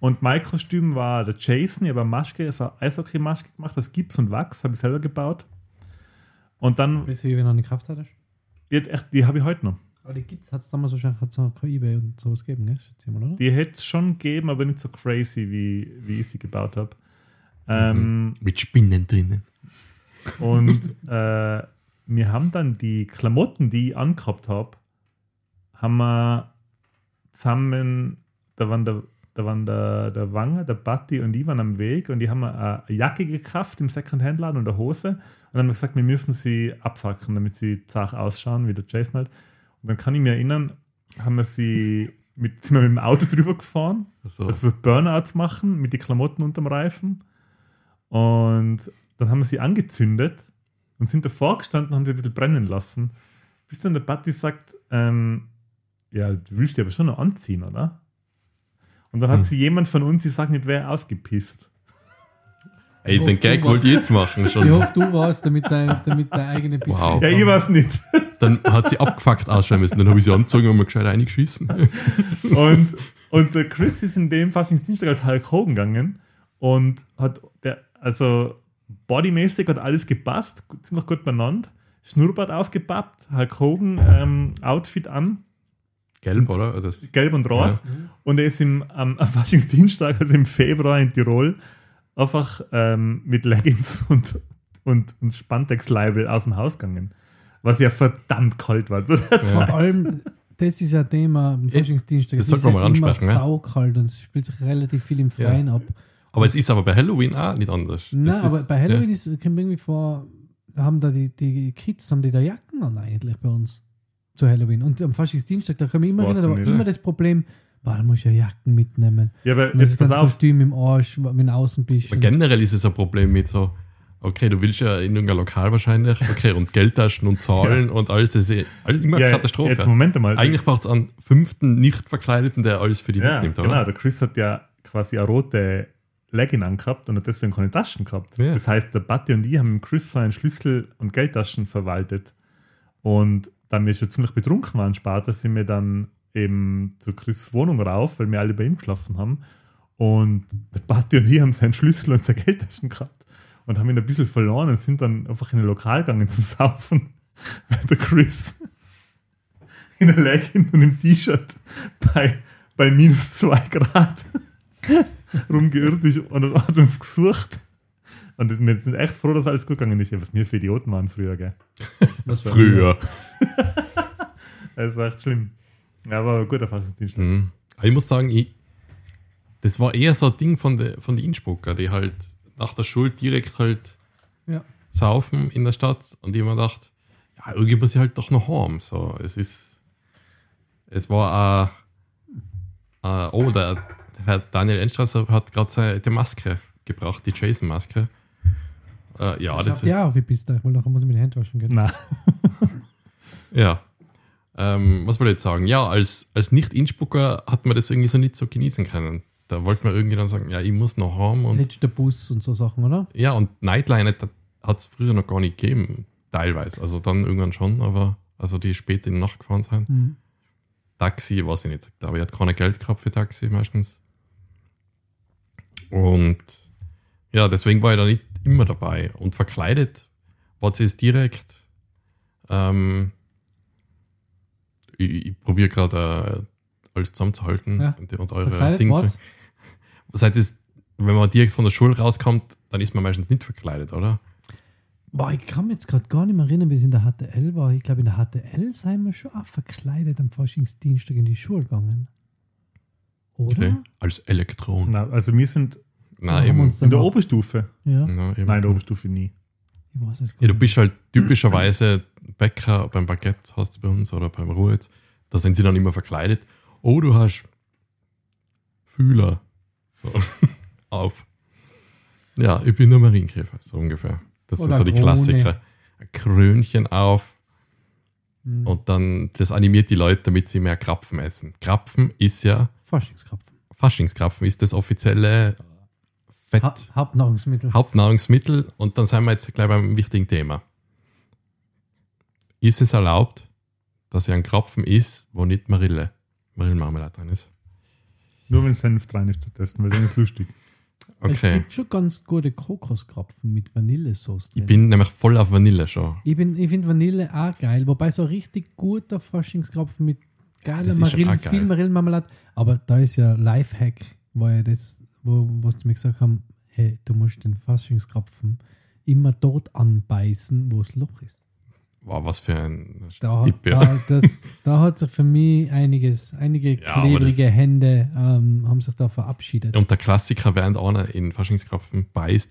Und mein Kostüm war der Jason. Ich habe eine Maske, also eine Eishockey-Maske gemacht aus Gips und Wachs, habe ich selber gebaut. Und dann, Weißt du, wie wenn du eine Kraft hattest? die, die habe ich heute noch. Aber die gibt's, hat es damals wahrscheinlich hat's auch kein Ebay und sowas gegeben, gell? Schätze ich mal, oder? Die hätte es schon gegeben, aber nicht so crazy, wie, wie ich sie gebaut habe. Ähm, Mit Spinnen drinnen. Und äh, wir haben dann die Klamotten, die ich angehabt habe, haben wir zusammen, da waren der, da waren der, der Wanger, der Batti und ich waren am Weg und die haben eine Jacke gekauft im Secondhand-Laden und eine Hose und dann haben wir gesagt, wir müssen sie abfacken, damit sie zart ausschauen, wie der Jason halt. Und dann kann ich mir erinnern, haben wir sie mit, sind wir mit dem Auto drüber gefahren Also, also so Burnouts machen mit den Klamotten unterm Reifen. Und dann haben wir sie angezündet und sind davor gestanden und haben sie ein bisschen brennen lassen. Bis dann der Patti sagt, ähm, ja, du willst die aber schon noch anziehen, oder? Und dann hat Hm. sie jemand von uns, ich sag nicht wer, ausgepisst. Ey, den Gag wollte ich jetzt machen Ich schon. hoffe, du warst, damit dein, damit dein eigene bisschen. Wow. Ja, ich weiß nicht. Dann hat sie abgefuckt ausschauen müssen. Dann habe ich sie angezogen und mir gescheit eingeschissen. Und, und der Chris ist in dem Faschingsdienstag als Hulk Hogan gegangen und hat, der, also bodymäßig hat alles gepasst, ziemlich gut benannt. Schnurrbart aufgepappt, Hulk Hogan ähm, Outfit an, Gelb, oder? Das, gelb und rot. Und er ist im, am, am Faschingsdienstag, also im Februar in Tirol, einfach ähm, mit Leggings und, und, und Spandex-Leibel aus dem Haus gegangen. Was ja verdammt kalt war zu der Vor Zeit. allem, das ist ja Thema am Faschingsdienstag. das Es sollten ist wir ja mal immer ansprechen, ne? saukalt und es spielt sich relativ viel im Freien ab. aber es ist aber bei Halloween auch nicht anders. Nein, Das aber ist, bei Halloween Ja, ist, kommt irgendwie vor, haben da die, die Kids, haben die da Jacken an eigentlich bei uns zu Halloween. Und am Faschingsdienstag, da können wir immer wieder, aber ich nicht, immer das Problem, boah, da musst du ja Jacken mitnehmen. Ja, aber jetzt pass auf, Kostüm im Arsch, wenn du außen bist. aber generell ist es ein Problem mit so, okay, du willst ja in irgendein Lokal wahrscheinlich, okay, und Geldtaschen und Zahlen und alles, das ist eh- alles immer ja, Katastrophe. jetzt Moment einmal. Eigentlich braucht es einen fünften Nicht-Verkleideten, der alles für die Ja, mitnimmt, genau. oder? Der Chris hat ja quasi eine rote Legging angehabt und hat deswegen keine Taschen gehabt. Ja. Das heißt, der Buddy und ich haben Chris seinen Schlüssel und Geldtaschen verwaltet. Und da wir schon ziemlich betrunken waren später, sind wir dann eben zu Chris Wohnung rauf, weil wir alle bei ihm geschlafen haben. Und der Buddy und ich haben seinen Schlüssel und seine Geldtaschen gehabt und haben ihn ein bisschen verloren und sind dann einfach in ein Lokal gegangen zum Saufen. Weil der Chris in der Legging und im T-Shirt bei, bei minus 2 Grad rumgeirrt ist und hat uns gesucht. Und wir sind echt froh, dass alles gut gegangen ist. Was wir für Idioten waren früher, gell? Was Früher. Das war echt schlimm. Ja, aber ein guter Fastensdienst. Mhm. Aber ich muss sagen, ich, das war eher so ein Ding von den von die Innsbrucker, die halt nach der Schule direkt halt Ja. saufen in der Stadt und ich mir gedacht, ja, irgendwie muss ich halt doch noch heim. So, es ist, es war, äh, äh, oh, der Herr Daniel Enstrasser hat gerade seine die Maske gebracht, die Jason-Maske. Äh, ja, das Schaut ja wie bist du, weil nachher muss ich mir die Hände waschen gehen. Nein. Ja. Ähm, was wollte ich jetzt sagen? Ja, als, als Nicht-Innsbrucker hat man das irgendwie so nicht so genießen können. Da wollte man irgendwie dann sagen, ja, ich muss noch heim und Letzter Bus und so Sachen, oder? ja, und Nightline hat es früher noch gar nicht gegeben, teilweise. Also dann irgendwann schon, aber also die spät in die Nacht gefahren sind. Mhm. Taxi, weiß ich nicht. Aber ich hatte keine Geld gehabt für Taxi meistens. Und ja, deswegen war ich da nicht immer dabei. Und verkleidet war es direkt. Ähm, ich ich probiere gerade äh, alles zusammenzuhalten Ja. und, und eure Dinge zu. Seit es, wenn man direkt von der Schule rauskommt, dann ist man meistens nicht verkleidet, oder? Boah, ich kann mich jetzt gerade gar nicht mehr erinnern, wie es in der HTL war. Ich glaube, in der HTL sind wir schon auch verkleidet am Faschingsdienstag in die Schule gegangen. Oder? Okay. Als Elektron. Na, also wir sind Nein, in der Oberstufe. Ja. Nein, in der Oberstufe nie. Ich weiß es gar Ja, du bist halt typischerweise Bäcker beim Baguette hast du bei uns oder beim Ruhetz. Da sind sie dann immer verkleidet. Oh, du hast Fühler. So. Auf. Ja, ich bin nur Marienkäfer, so ungefähr. Das Oder sind so die Krone. Klassiker. Krönchen auf Mhm. und dann, das animiert die Leute, damit sie mehr Krapfen essen. Krapfen ist ja, Faschingskrapfen. Faschingskrapfen ist das offizielle Fett. Ha Hauptnahrungsmittel. Hauptnahrungsmittel und dann sind wir jetzt gleich beim wichtigen Thema. Ist es erlaubt, dass ihr einen Krapfen isst, wo nicht Marille, Marillenmarmelade drin ist? Nur wenn Senf drin ist stattdessen, weil dann ist lustig. Es Okay. gibt schon ganz gute Kokoskrapfen mit Vanillesauce drin. Ich bin nämlich voll auf Vanille schon. Ich, bin, ich finde Vanille auch geil, wobei so ein richtig guter Faschingskrapfen mit geiler Marillen, geil. viel Marillenmarmelade. Aber da ist ja Lifehack, wo ja das, wo, was die mir gesagt haben, hey, du musst den Faschingskrapfen immer dort anbeißen, wo das Loch ist. Wow, was für ein Da, Tipp, ja. da, das, da hat sich für mich einiges, einige Ja, klebrige Hände ähm, haben sich da verabschiedet. Und der Klassiker, während einer in Faschingskrapfen beißt,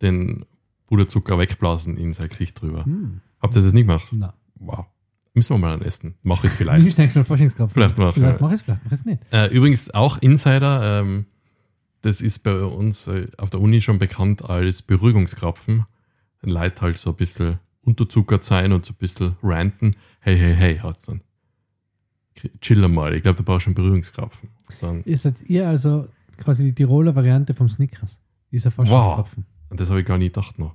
den Puderzucker wegblasen in sein Gesicht drüber. Hm. Habt ihr das nicht gemacht? Na, Wow. Müssen wir mal essen. Mach es vielleicht. schnell schon Faschingskrapfen? Vielleicht mach ich, vielleicht mach ich es, vielleicht mach ich es nicht. Äh, übrigens auch Insider, ähm, das ist bei uns äh, auf der Uni schon bekannt als Beruhigungskrapfen. Wenn Leute halt so ein bisschen unterzuckert sein und so ein bisschen ranten. Hey, hey, hey, hat's dann. Chill mal, ich glaube, du brauchst einen Berührungskrapfen. Dann, Ihr seid ihr also quasi die Tiroler Variante vom Snickers. Ist ein und das habe ich gar nicht gedacht noch.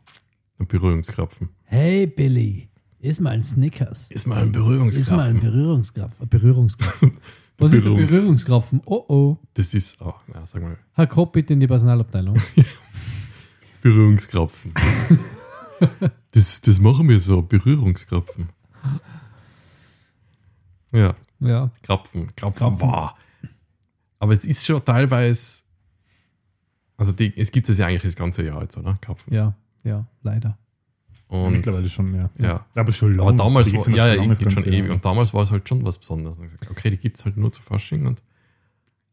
Ein Berührungskrapfen. Hey Billy, iss mal ein Snickers. Ist mal ein Iss mal ein Berührungskrapfen. Berührungskrapfen. Was ist ein Berührungs- Berührungskrapfen? Oh oh. Das ist, oh, na, sag mal, Herr Kropp, bitte in die Personalabteilung. Berührungskrapfen. das, das machen wir so, Berührungskrapfen. Ja. ja. Krapfen, Krapfen, Krapfen. Wow. Aber es ist schon teilweise, also die, es gibt es ja eigentlich das ganze Jahr jetzt, oder? Krapfen. Ja, ja, leider. Und, Mittlerweile schon, ja. ja. Aber schon lange. Aber damals Die war, ja, ja, die schon ganze ewig. Und damals war es halt schon was Besonderes. Gesagt, okay, die gibt es halt nur zu Fasching. Und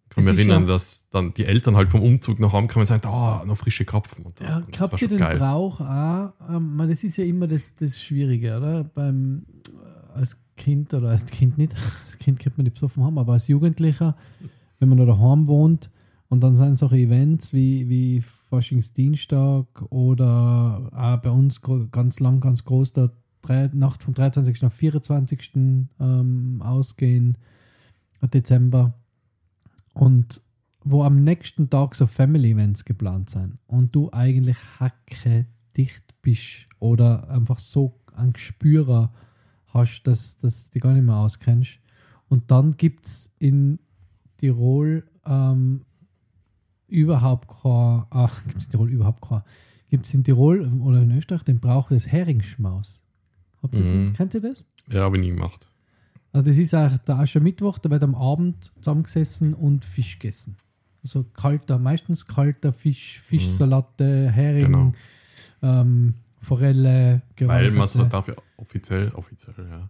ich kann mich erinnern, dass dann die Eltern halt vom Umzug nach Hause kamen und sagen, da, noch frische Krapfen. Und, Ja, und habt ihr schon den geil. Brauch auch? Ähm, man, das ist ja immer das, das Schwierige, oder? Beim, äh, als Kind oder als Kind nicht, als Kind könnte man nicht besoffen haben, aber als Jugendlicher, wenn man noch daheim wohnt und dann sind solche Events wie, wie Faschingsdienstag oder auch bei uns ganz lang, ganz groß, der Nacht vom 23. auf 24. Ähm, ausgehen, Dezember. Und wo am nächsten Tag so Family Events geplant sind und du eigentlich hacke dicht bist oder einfach so ein Gespürer hast, dass, dass du dich gar nicht mehr auskennst. Und dann gibt es in Tirol ähm, überhaupt kein, ach, gibt es in Tirol überhaupt kein, gibt es in Tirol oder in Österreich den Brauch des Heringsschmaus. Habt ihr, Mhm. Kennt ihr das? Ja, habe ich nie gemacht. Also das ist auch der Aschermittwoch, da wird am Abend zusammengesessen und Fisch gegessen. Also kalter, meistens kalter Fisch, Fischsalate, Hering, Genau. ähm, Forelle, Weil man so darf ja offiziell, offiziell, ja,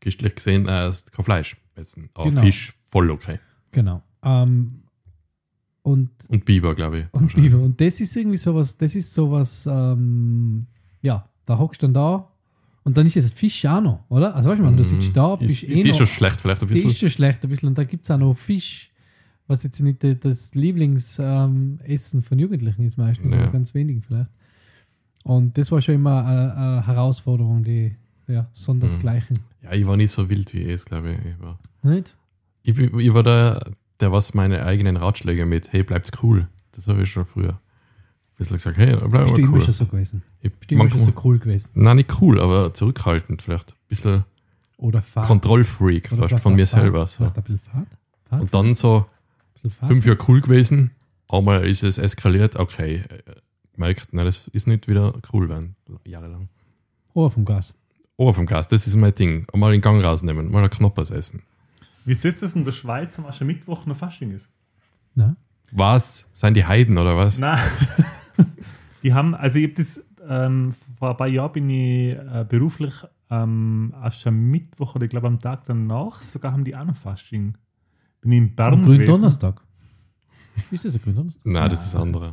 gestlich gesehen, äh, kein Fleisch essen. Aber Genau. Fisch voll okay. Genau. Ähm, und, Und Biber, glaube ich. und, Biber. und das ist irgendwie sowas, das ist sowas, ähm, ja, da hockst du dann da und dann ist es Fisch auch noch, oder? Also weißt du, man, du sitzt da, bist Mhm. ist, eh die ist noch, schon schlecht, vielleicht ein Die bisschen. ist schon schlecht ein bisschen. Und da gibt es auch noch Fisch, was jetzt nicht das Lieblingsessen ähm, von Jugendlichen ist meistens, Ja. ganz wenigen vielleicht. Und das war schon immer eine, eine Herausforderung, die ja, sondersgleichen. Ja, ich war nicht so wild wie es, glaube ich. Ich war, Nicht? ich, ich war der, der was meine eigenen Ratschläge mit, hey, bleibt's cool. Das habe ich schon früher. Ein bisschen gesagt, hey, bleib mal immer cool. schon so gewesen? Ich, du immer schon so cool gewesen? Nein, nicht cool, aber zurückhaltend vielleicht. Ein bisschen Oder Fahrt? Kontrollfreak Oder fast von mir Fahrt? selber. So. Fahrt? Fahrt? Und dann so fünf Jahre cool gewesen, einmal ist es eskaliert, okay, äh, merkt, nein, das ist nicht wieder cool werden, jahrelang. Oh, vom Gas. Ohr vom Gas, das ist mein Ding. Mal den Gang rausnehmen, mal ein Knoppers essen. Wie ist das, dass in der Schweiz am Aschermittwoch noch Fasching ist? Na? Was? Seien die Heiden oder was? Nein. Die haben, also ich habe das ähm, vor ein paar Jahren bin ich äh, beruflich am Aschermittwoch oder ich glaube am Tag danach, sogar haben die auch noch Fasching. Bin ich in Bern Am gewesen. Gründonnerstag. Ist das ein Gründonnerstag? Nein, das ist das andere.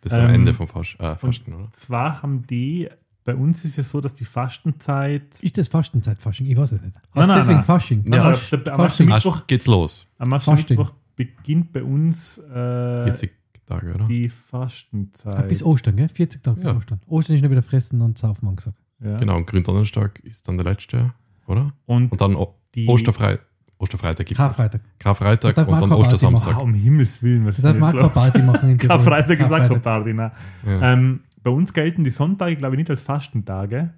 Das ist am Ähm, Ende vom Fasch äh, Fasten, oder? Zwar haben die, bei uns ist ja so, dass die Fastenzeit Ist das Fastenzeit Fasching? Ich weiß es nicht. Heißt Nein, nein, deswegen nein. Fasching. Nein, Fasch- am Fasching. Mittwoch- Asch, geht's los. am Fasching. Aschermittwoch beginnt bei uns äh, 40 Tage, oder? die Ah, Fastenzeit. bis Ostern, gell? 40 Tage bis Ja. Ostern. Ostern ist nur wieder fressen und saufen angesagt. ja. Genau, und Gründonnerstag ist dann der letzte, oder? Und, Und dann o die, Osterfrei Osterfreitag gibt es. Karfreitag. Karfreitag und dann Ostersamstag. Wow, um Himmels Willen, was ist man denn auch jetzt keine los? Party machen. in Tirol. Karfreitag ist auch keine Karfreitag. Party, nein. Ja. Ähm, bei uns gelten die Sonntage, glaube ich, nicht als Fastentage.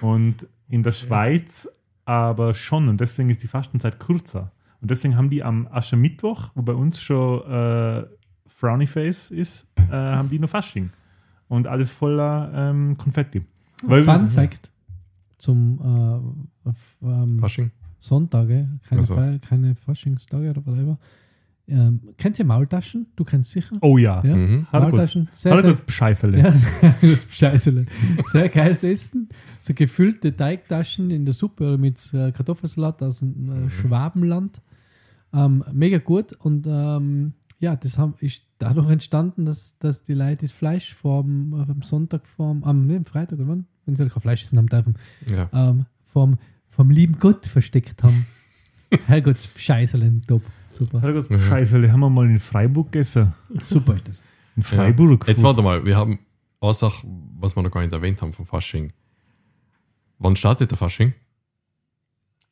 Und in der Schweiz aber schon. Und deswegen ist die Fastenzeit kürzer. Und deswegen haben die am Aschermittwoch, wo bei uns schon äh, Frowny Face ist, äh, haben die nur Fasching. Und alles voller ähm, Konfetti. Weil, Fun Fact zum äh, ähm, Fasching? Sonntage, keine, Also. Feier, keine Faschingstage oder whatever. Ähm, kennt ihr Maultaschen? Du kennst sicher. Oh ja. Ja? Mhm. Maultaschen. Sehr, sehr, kurz Bescheißerle. ja, Scheißele. Sehr geiles Essen. So gefüllte Teigtaschen in der Suppe mit äh, Kartoffelsalat aus dem Mhm. äh, Schwabenland. Ähm, mega gut. Und ähm, ja, das haben, ist dadurch entstanden, dass, dass die Leute das Fleisch vom, am Sonntag, vom, am nee, Freitag, oder wann? Wenn sie kein Fleisch essen haben dürfen, Ja. ähm, vom, vom lieben Gott versteckt haben. Herrgott, Scheißelen, top. Super. Hat er kurz Bescheißerle. Haben wir mal in Freiburg gegessen. Super ist das. In Freiburg. Jetzt warte mal, wir haben eine Sache, was wir noch gar nicht erwähnt haben vom Fasching. Wann startet der Fasching?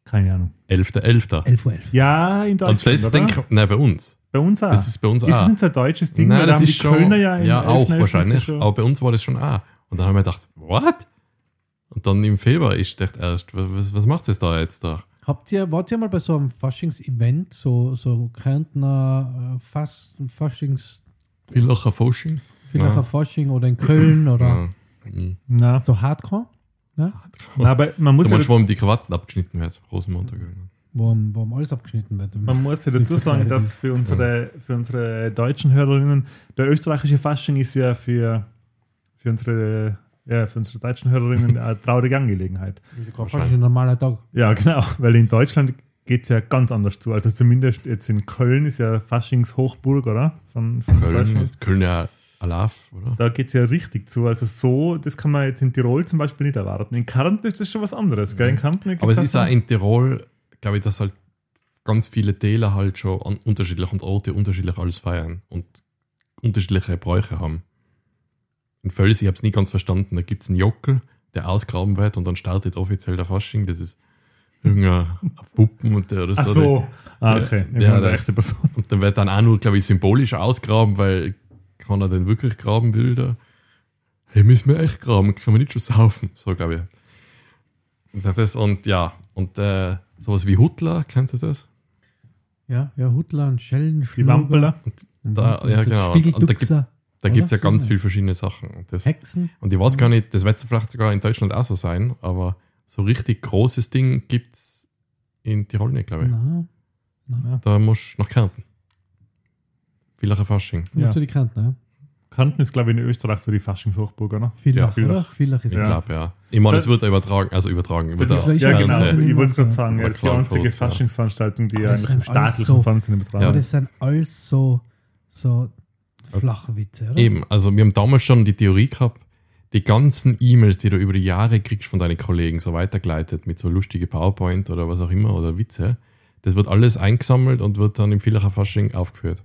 Keine Ahnung. 11.11. 11 Uhr 11. Ja, in Und Deutschland. das oder? denke ich, nein, bei uns. Bei uns auch. Das ist bei uns Ist das auch. nicht so ein deutsches Ding? Nein, Weil da das haben ist die schon, Kölner ja, ja 11., auch 11. wahrscheinlich. schon- Aber bei uns war das schon auch. Und dann haben wir gedacht, what? Und dann im Februar ist echt erst, was, was macht es da jetzt da? Habt ihr, wart ihr mal bei so einem Faschings-Event, so, so Kärntner äh, Fast, Faschings, Villacher Fasching? ein Fasching oder in Köln oder. Na, so Hardcore? Ja? na, aber man muss, Du ja, ihm die Krawatten abgeschnitten wird? Rosenmontag. Wo, wo ihm alles abgeschnitten wird. man muss ja dazu sagen, dass für unsere, für unsere deutschen Hörerinnen, der österreichische Fasching ist ja für, für, unsere, ja, für unsere deutschen Hörerinnen eine traurige Angelegenheit. Fasching ist ein normaler Tag. Ja, genau, weil in Deutschland geht es ja ganz anders zu. Also zumindest jetzt in Köln ist ja Faschingshochburg, oder? Von, von Köln. Köln ja Alaf, oder? Da geht es ja richtig zu. Also so, das kann man jetzt in Tirol zum Beispiel nicht erwarten. In Kärnten ist das schon was anderes. Gell? In Kärnten Aber es ist auch in Tirol, glaube ich, dass halt ganz viele Täler halt schon an unterschiedlichen Orte unterschiedlich alles feiern und unterschiedliche Bräuche haben. In Völs, ich habe es nie ganz verstanden, da gibt es einen Jockel, der ausgraben wird und dann startet offiziell der Fasching. Das ist irgendein Puppen und der oder Ach so. Ah, okay. Ja, das- echte Person. Und dann wird dann auch nur, glaube ich, symbolisch ausgraben, weil kann er denn wirklich graben will da? Hey, müssen wir echt graben, kann man nicht schon saufen. So, glaube ich. Und, das, und ja, und äh, sowas wie Huttler, kennt ihr das? Ja, ja, Hutler und Schellen, Die Wampeler. Da- ja, genau. Und da Spiegelduxer, Da gibt es ja ganz viele verschiedene Sachen. Und, das, Hexen. und ich weiß gar nicht, das wird vielleicht sogar in Deutschland auch so sein, aber so richtig großes Ding gibt es in Tirol nicht, glaube ich. Na, Da musst du nach Kärnten. Villacher Fasching. musst Ja. du die Kärntner, ja? Kärnten ist, glaube ich, in Österreich so die Faschingshochburg, oder? Villach, Villach. oder? Villach ist Ich Ja. glaube, ja. Ich meine, es So- wird ja übertragen, also übertragen. Über Das der ich ja, schon genau. Fernsehen. Ich wollte es gerade Ja. sagen. Oder Das ist die einzige ja. Faschingsveranstaltung, die Aber eigentlich das im staatlichen so- Fernsehen Aber übertragen das sind alles so, so flache Witze, oder? Eben, also wir haben damals schon die Theorie gehabt, die ganzen E-Mails, die du über die Jahre kriegst von deinen Kollegen, so weitergeleitet mit so lustige PowerPoint oder was auch immer oder Witze, das wird alles eingesammelt und wird dann im Villacher Fasching aufgeführt.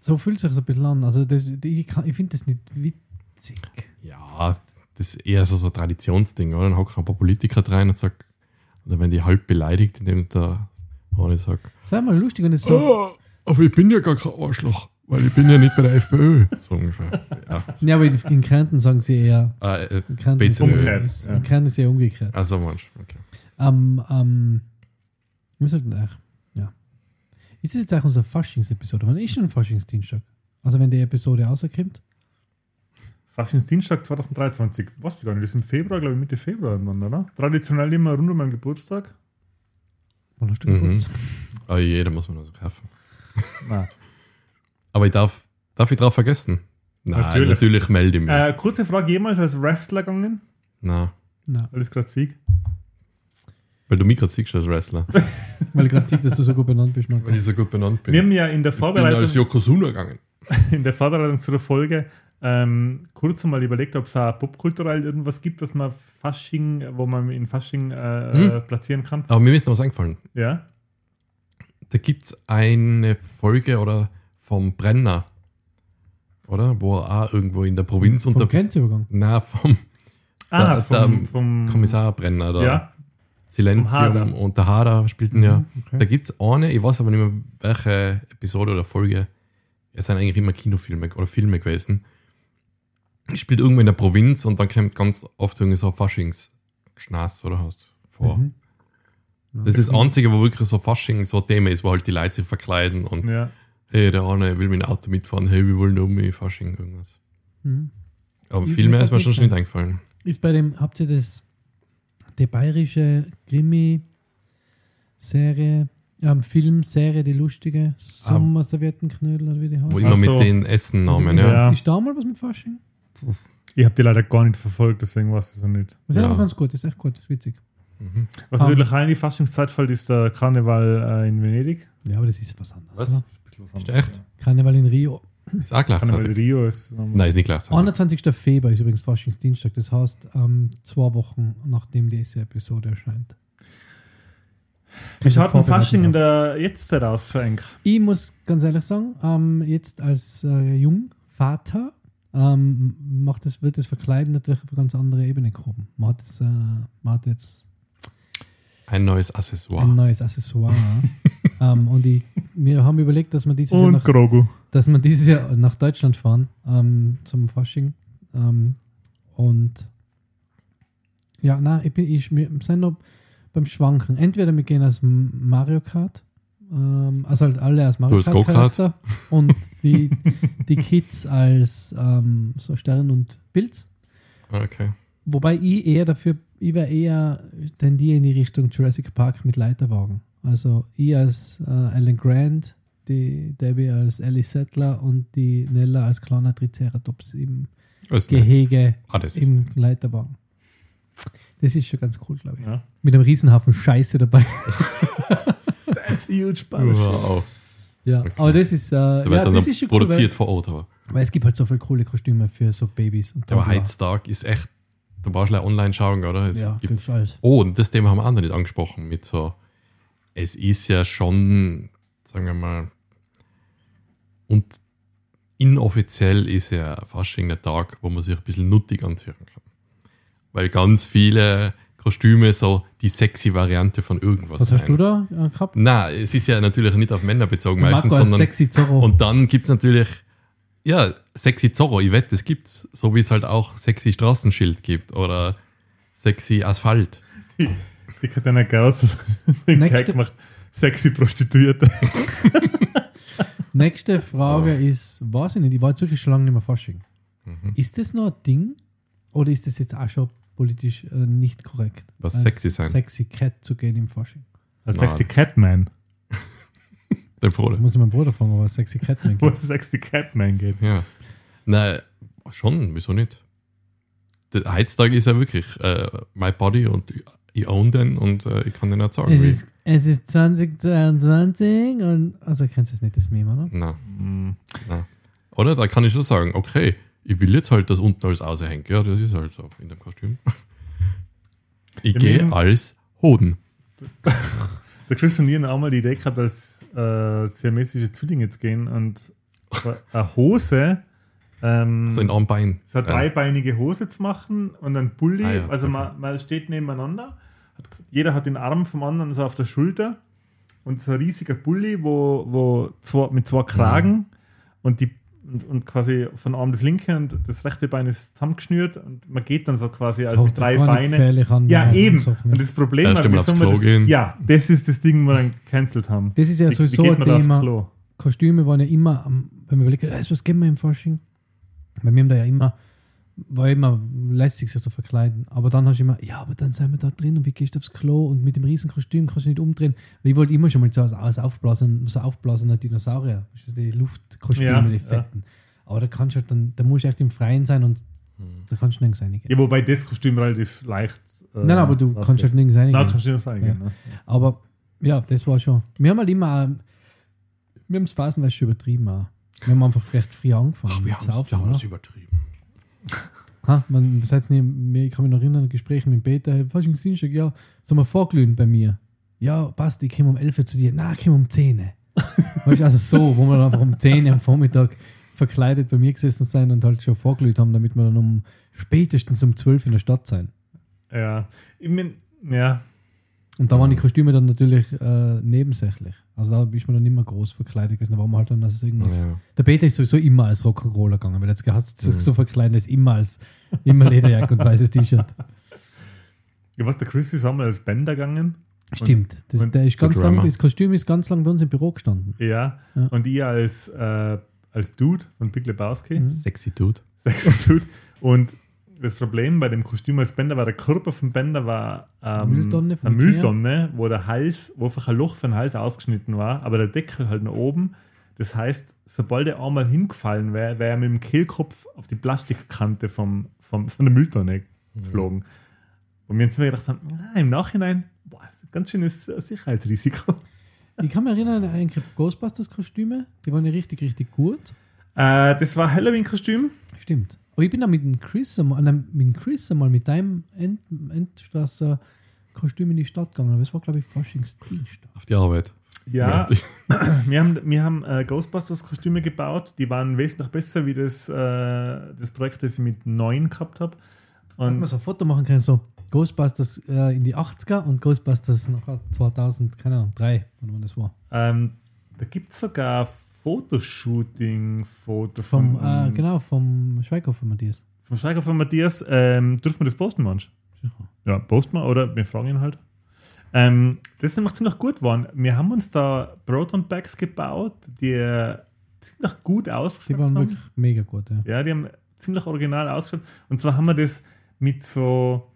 So fühlt sich das ein bisschen an. Also das, ich, kann- ich finde das nicht witzig. Ja, das ist eher so, so ein Traditionsding, oder? Dann hocken ein paar Politiker rein und sagt, oder wenn die halb beleidigt, indem der eine sagt, Es wäre mal lustig, wenn es so. oh, aber ich bin ja gar kein Arschloch, weil ich bin ja nicht bei der FPÖ. So ungefähr. Ja. Ja, aber in, in Kärnten sagen sie eher. Äh, äh, In Kärnten ist. Umgekehrt, ja. in Kärnten ist eher umgekehrt. also manch, okay. Ähm, ähm, wir sollten ja. Ist das jetzt auch unsere Faschingsepisode? Wann ist schon ein Faschingsdienstag? Also wenn die Episode rauskommt? Faschingsdienstag 2023. Was gar nicht? Das ist im Februar, glaube ich, Mitte Februar irgendwann, oder? Traditionell immer rund um meinen Geburtstag. Wann hast du Mhm. Geburtstag? Aber jeder muss man also kaufen. Nein. Aber ich darf, darf ich drauf vergessen? Nein, Natürlich. natürlich, melde ich mich. Äh, kurze Frage, jemals als Wrestler gegangen? Nein. Nein, Weil ich gerade sehe. Weil du mich gerade siehst als Wrestler. weil ich gerade sehe, dass du so gut benannt bist. Marco. Weil ich so gut benannt bin. Wir haben ja in der ich bin Vorbereitung, als Yokozuna gegangen. in der Vorbereitung zu der Folge ähm, kurz einmal überlegt, ob es auch popkulturell irgendwas gibt, was man Fasching, wo man in Fasching äh, Hm? platzieren kann. Aber mir ist noch was eingefallen. Ja. Da gibt es eine Folge oder vom Brenner, oder? Wo er auch irgendwo in der Provinz Vom unter. Grenzübergang. Na, vom Ah, Da- vom, da- vom Kommissar Brenner da. Ja. Silenzium und der Hader spielten ja. okay. Da gibt es eine, ich weiß aber nicht mehr, welche Episode oder Folge. Es sind eigentlich immer Kinofilme oder Filme gewesen. Ich spielt irgendwo in der Provinz und dann kommt ganz oft irgendwie so Faschings-Schnaß oder hast vor. Mhm. Das ist das Einzige, wo wirklich so Fasching so ein Thema ist, wo halt die Leute sich verkleiden und Ja. Hey, der eine will mit dem Auto mitfahren, hey, wir wollen um mich Fasching, irgendwas. Mhm. Aber Ich- viel mir mehr ist mir schon nicht ein. eingefallen. Ist bei dem, habt ihr das, die bayerische Krimi-Serie, ähm, Filmserie, die lustige, Sommerservietenknödel oder wie die heißt? Wo immer so. mit den Essennamen, ja. Ja. ist da mal was mit Fasching? Ich habe die leider gar nicht verfolgt, deswegen weiß ich es auch nicht. Das ist Ja. aber ganz gut, das ist echt gut, das ist witzig. Mhm. Was Ah. natürlich in die Faschingszeit fällt, ist der Karneval äh, in Venedig. Ja, aber das ist was anderes. Was? Oder? Das ist ein echt? Karneval in Rio. Ist auch Karneval gleichzeitig. Rio ist. Nein, ist nicht gleichzeitig. 21. Februar ist übrigens Faschingsdienstag, das heißt ähm, zwei Wochen nachdem diese Episode erscheint. Wie schaut denn Vorbereitung Fasching in der Jetztzeit aus, Frank? Ich muss ganz ehrlich sagen, ähm, jetzt als äh, Jungvater ähm, macht das, wird das Verkleiden natürlich auf eine ganz andere Ebene gehoben. Man hat, jetzt, äh, man hat jetzt Ein neues ein Accessoire. neues Accessoire. ähm, und ich, wir haben überlegt, dass wir dieses Jahr nach, dass wir dieses Jahr nach Deutschland fahren ähm, zum Fasching. Ähm, und ja, nein, ich bin, ich, wir sind noch beim Schwanken. Entweder wir gehen als Mario Kart, ähm, also halt alle als Mario Kart? Charakter und die, die Kids als ähm, so Stern und Pilz. Okay. Wobei ich eher dafür, ich wäre eher tendiere in die Richtung Jurassic Park mit Leiterwagen. Also ich als äh, Alan Grant, die Debbie als Ellie Settler und die Nella als kleiner Triceratops im ist. Gehege Ah, das ist im Leiterwagen. Das ist schon ganz cool, glaube ich. Ja. Mit einem Riesenhaufen Scheiße dabei. That's huge Wow. Ja, Okay. aber das ist, äh, Da ja, das ist schon cool, produziert vor Ort. Aber, weil, weil es gibt halt so viele coole Kostüme für so Babys. Und aber heutzutage ist echt, da brauchst du online schauen, oder? Es Ja, gibt, alles. oh, und das Thema haben wir auch noch nicht angesprochen. Mit so, es ist ja schon, sagen wir mal, und inoffiziell ist ja Fasching der Tag, wo man sich ein bisschen nuttig anziehen kann. Weil ganz viele Kostüme so die sexy Variante von irgendwas Was hast sein. du da äh, gehabt? Na, es ist ja natürlich nicht auf Männer bezogen meistens, sondern sexy Zorro. und dann gibt es natürlich, ja, sexy Zorro, ich wette, es gibt's, so wie es halt auch sexy Straßenschild gibt oder sexy Asphalt. Die, die Katana Gauss den Nächste- Gag gemacht. Sexy Prostituierte. Nächste Frage ist, weiß ich nicht, ich war jetzt wirklich schon lange nicht mehr Fasching. Mhm. Ist das noch ein Ding oder ist das jetzt auch schon politisch äh, nicht korrekt? Was sexy sein? Sexy Cat zu gehen im Fasching. Als Nein. Sexy Catman. Der Bruder. muss ich meinen Bruder fragen, was Sexy Catman Wo geht. Sexy Catman geht. Ja. Nein, schon, wieso nicht? Der heutzutage ist ja wirklich äh, my body und ich- own den und äh, ich kann den auch sagen. Es ist, es ist 2022 und also kennst du es nicht, das Meme, oder? Na, Mm. na. Oder? Da kann ich schon sagen, okay, ich will jetzt halt, dass unten alles aushängt. Ja, das ist halt so in dem Kostüm. Ich gehe als Hoden. Der Chris und ich haben auch mal die Idee gehabt, als äh, siamesische Zwillinge zu gehen und eine Hose, ähm, So in einem Bein. so eine dreibeinige Hose zu machen und einen Bulli. Ah ja, also okay. man, man steht nebeneinander, hat, jeder hat den Arm vom anderen so auf der Schulter und so ein riesiger Bulli, wo, wo zwei, mit zwei Kragen und die und, und quasi von einem das linke und das rechte Bein ist zusammengeschnürt und man geht dann so quasi also mit drei Beinen. an, Ja, eben. Und ist. das Problem wir Klo das, ja, das ist das Ding, wo wir dann gecancelt haben. Das ist ja Wie- sowieso wie ein Thema. Klo? Kostüme waren ja immer, wenn man überlegt, äh, was geben wir im Fasching? Weil wir haben da ja immer, war immer lässig, sich zu verkleiden. Aber dann hast du immer, ja, aber dann sind wir da drin und wie gehst du aufs Klo und mit dem riesen Kostüm kannst du nicht umdrehen. Weil ich wollte immer schon mal so als, aufblasen, so aufblasender Dinosaurier, das ist die Luftkostüme, Ja, die ja. fetten. Aber da kannst du halt dann, da musst du echt im Freien sein und da kannst du nirgends reingehen. Ja, wobei das Kostüm relativ leicht. äh, Nein, aber du kannst halt nirgends reingehen. Nein, kannst du nicht reingehen. Ne? Aber ja, das war schon. Wir haben halt immer, ähm, wir haben es phasenweise schon übertrieben. Auch. Wir haben einfach recht früh angefangen. Ach, wir haben es übertrieben. Ha, man sagt nicht, ich kann mich noch erinnern, Gespräche mit Peter, hey, Faschingsdienstag, ja, sollen wir vorglühen bei mir? Ja, passt, ich komme um 11 Uhr zu dir. Na, ich komme um 10 Uhr. also so, wo wir dann einfach um 10 Uhr am Vormittag verkleidet bei mir gesessen sein und halt schon vorglüht haben, damit wir dann um spätestens um 12 Uhr in der Stadt sein. Ja. Ich mein, ja. Und da waren die Kostüme dann natürlich äh, nebensächlich. Also da ist man dann immer groß verkleidet gewesen. Da war man halt dann, dass es irgendwas. Ja. Der Peter ist sowieso immer als Rock'n'Roller gegangen, weil er jetzt gehasst, so, so verkleidet ist immer als immer Lederjacke und weißes T-Shirt. Ich weiß, der Chris ist einmal als Bänder gegangen. Stimmt. Das, und der ist ganz lang, das Kostüm ist ganz lang bei uns im Büro gestanden. Ja. Ja. Und ich als, äh, als Dude von Big Lebowski. Mhm. Sexy Dude. Sexy Dude. Und das Problem bei dem Kostüm als Bänder war, der Körper vom Bänder war ähm, Mülltonne von eine. Mülltonne, wo der Hals, wo einfach ein Loch für den Hals ausgeschnitten war, aber der Deckel halt nach oben. Das heißt, sobald er einmal hingefallen wäre, wäre er mit dem Kehlkopf auf die Plastikkante vom, vom, von der Mülltonne geflogen. Und wir uns immer gedacht haben, ah, im Nachhinein, boah, ganz schönes Sicherheitsrisiko. Ich kann mich erinnern an Ghostbusters-Kostüme. Die waren ja richtig, richtig gut. Äh, das war Halloween-Kostüm. Stimmt. Aber ich bin da mit dem Chris einmal, mit dem Chris einmal mit deinem End, Endstrasser Kostüm in die Stadt gegangen. Aber das war, glaube ich, Faschingsdienst. Auf die Arbeit. Ja, wir haben, wir haben äh, Ghostbusters-Kostüme gebaut. Die waren wesentlich besser wie das, äh, das Projekt, das ich mit 9 gehabt habe. Hat man Und so ein Foto machen können, so Ghostbusters äh, in die 80er und Ghostbusters nachher 2000, keine Ahnung, 3, wann das war. ähm, da gibt es sogar Fotoshooting-Foto von Vom, uns. genau, vom Schweighofer Matthias. Vom Steiger von Matthias. Ähm, dürfen wir das posten, manch? Sicher. Ja, posten wir oder wir fragen ihn halt. Ähm, das ist nämlich ziemlich gut geworden. Wir haben uns da Proton Bags gebaut, die äh, ziemlich gut ausgeschaut Die waren haben. wirklich mega gut, ja. Ja, die haben ziemlich original ausgeschaut. Und zwar haben wir das mit so,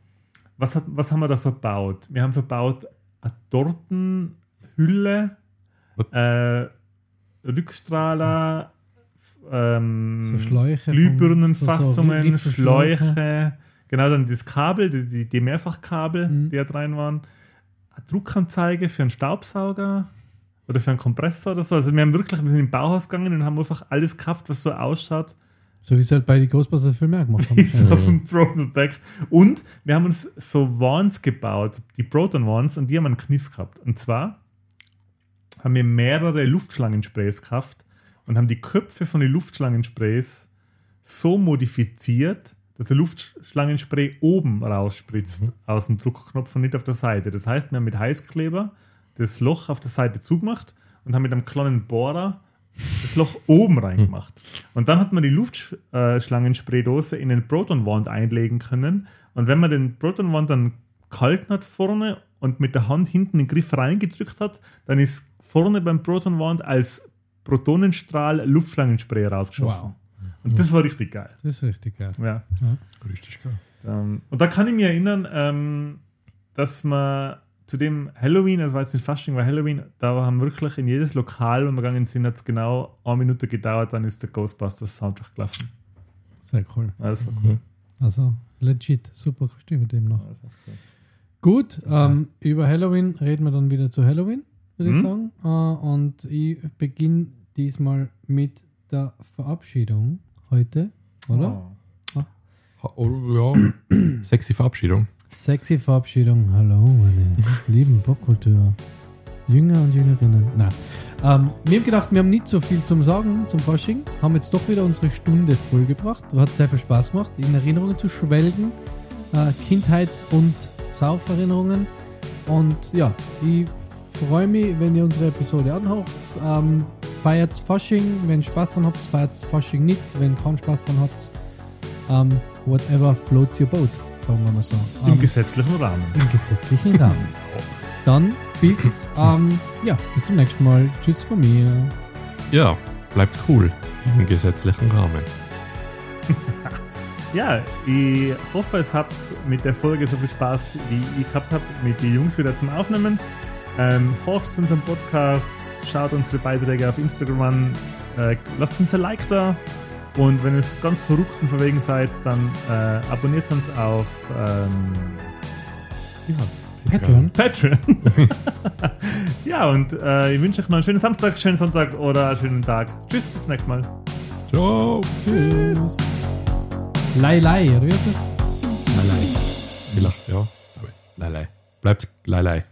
was, hat, was haben wir da verbaut? Wir haben verbaut eine Tortenhülle, äh, Rückstrahler, ähm, So Glühbirnenfassungen, so- so Schläuche, genau dann das Kabel, die, die, die Mehrfachkabel, Mhm. die da rein waren, eine Druckanzeige für einen Staubsauger oder für einen Kompressor oder so. Also wir haben wirklich, wir sind im Bauhaus gegangen und haben einfach alles gekauft, was so ausschaut, So wie es halt bei den Ghostbusters Filmen auch gemacht haben. ist ja. auf dem Proton Pack. Und wir haben uns so Wands gebaut, die Proton Wands, und die haben einen Kniff gehabt. Und zwar haben wir mehrere Luftschlangensprays gekauft und haben die Köpfe von den Luftschlangensprays so modifiziert, dass der Luftschlangenspray oben rausspritzt aus dem Druckknopf und nicht auf der Seite. Das heißt, wir haben mit Heißkleber das Loch auf der Seite zugemacht und haben mit einem kleinen Bohrer das Loch oben reingemacht. Und dann hat man die Luftschlangenspraydose in eine Protonwand einlegen können. Und wenn man den Protonwand dann gehalten hat vorne und mit der Hand hinten den Griff reingedrückt hat, dann ist vorne beim Protonwand als Protonenstrahl Luftschlangenspray rausgeschossen. Wow. Und das war richtig geil. Das ist richtig geil. Ja. Richtig geil. Ähm, und da kann ich mich erinnern, ähm, dass man zu dem Halloween, also jetzt nicht Fasching, war Halloween, da haben wirklich in jedes Lokal, wo wir gegangen sind, hat es genau eine Minute gedauert, dann ist der Ghostbusters Soundtrack gelaufen. Sehr cool. Ja, das war cool. Also legit, super Kostüm mit dem noch. Das war cool. Gut, ähm, über Halloween reden wir dann wieder zu Halloween, würde ich Mhm. sagen. Äh, und ich beginne diesmal mit der Verabschiedung heute, oder? Oh. Ha- Oh, ja. Sexy Verabschiedung. Sexy Verabschiedung. Hallo, meine lieben Popkultur. Jünger und Jüngerinnen. Na, ähm, wir haben gedacht, wir haben nicht so viel zum Sagen zum Fasching. Haben jetzt doch wieder unsere Stunde vollgebracht. Hat sehr viel Spaß gemacht, in Erinnerungen zu schwelgen. Äh, Kindheits- und Sauferinnerungen. Und ja, ich freue mich, wenn ihr unsere Episode anhört. Ähm, feiert Fasching. Wenn ihr Spaß dran habt, feiert Fasching nicht. Wenn ihr keinen Spaß dran habt, ähm, whatever floats your boat, sagen wir mal so. Im Ähm, gesetzlichen Rahmen. im gesetzlichen Rahmen. Dann bis, ähm, ja, bis zum nächsten Mal. Tschüss von mir. Ja, bleibt cool im gesetzlichen Rahmen. Ja, ich hoffe, es habt mit der Folge so viel Spaß, wie ich gehabt habe, mit den Jungs wieder zum Aufnehmen. Ähm, hört unseren Podcast, schaut unsere Beiträge auf Instagram an, äh, lasst uns ein Like da Und wenn ihr ganz verrückt und verwegen seid, dann äh, abonniert uns auf ähm, wie heißt's? Patreon. Patreon. ja, und äh, ich wünsche euch noch einen schönen Samstag, schönen Sonntag oder einen schönen Tag. Tschüss, bis zum nächsten Mal. Ciao. Tschüss. Lei, lei, oder wie heißt das? Lei, Lei. Vielleicht, ja. Lei, Lei. Bleibt Lei, Lei.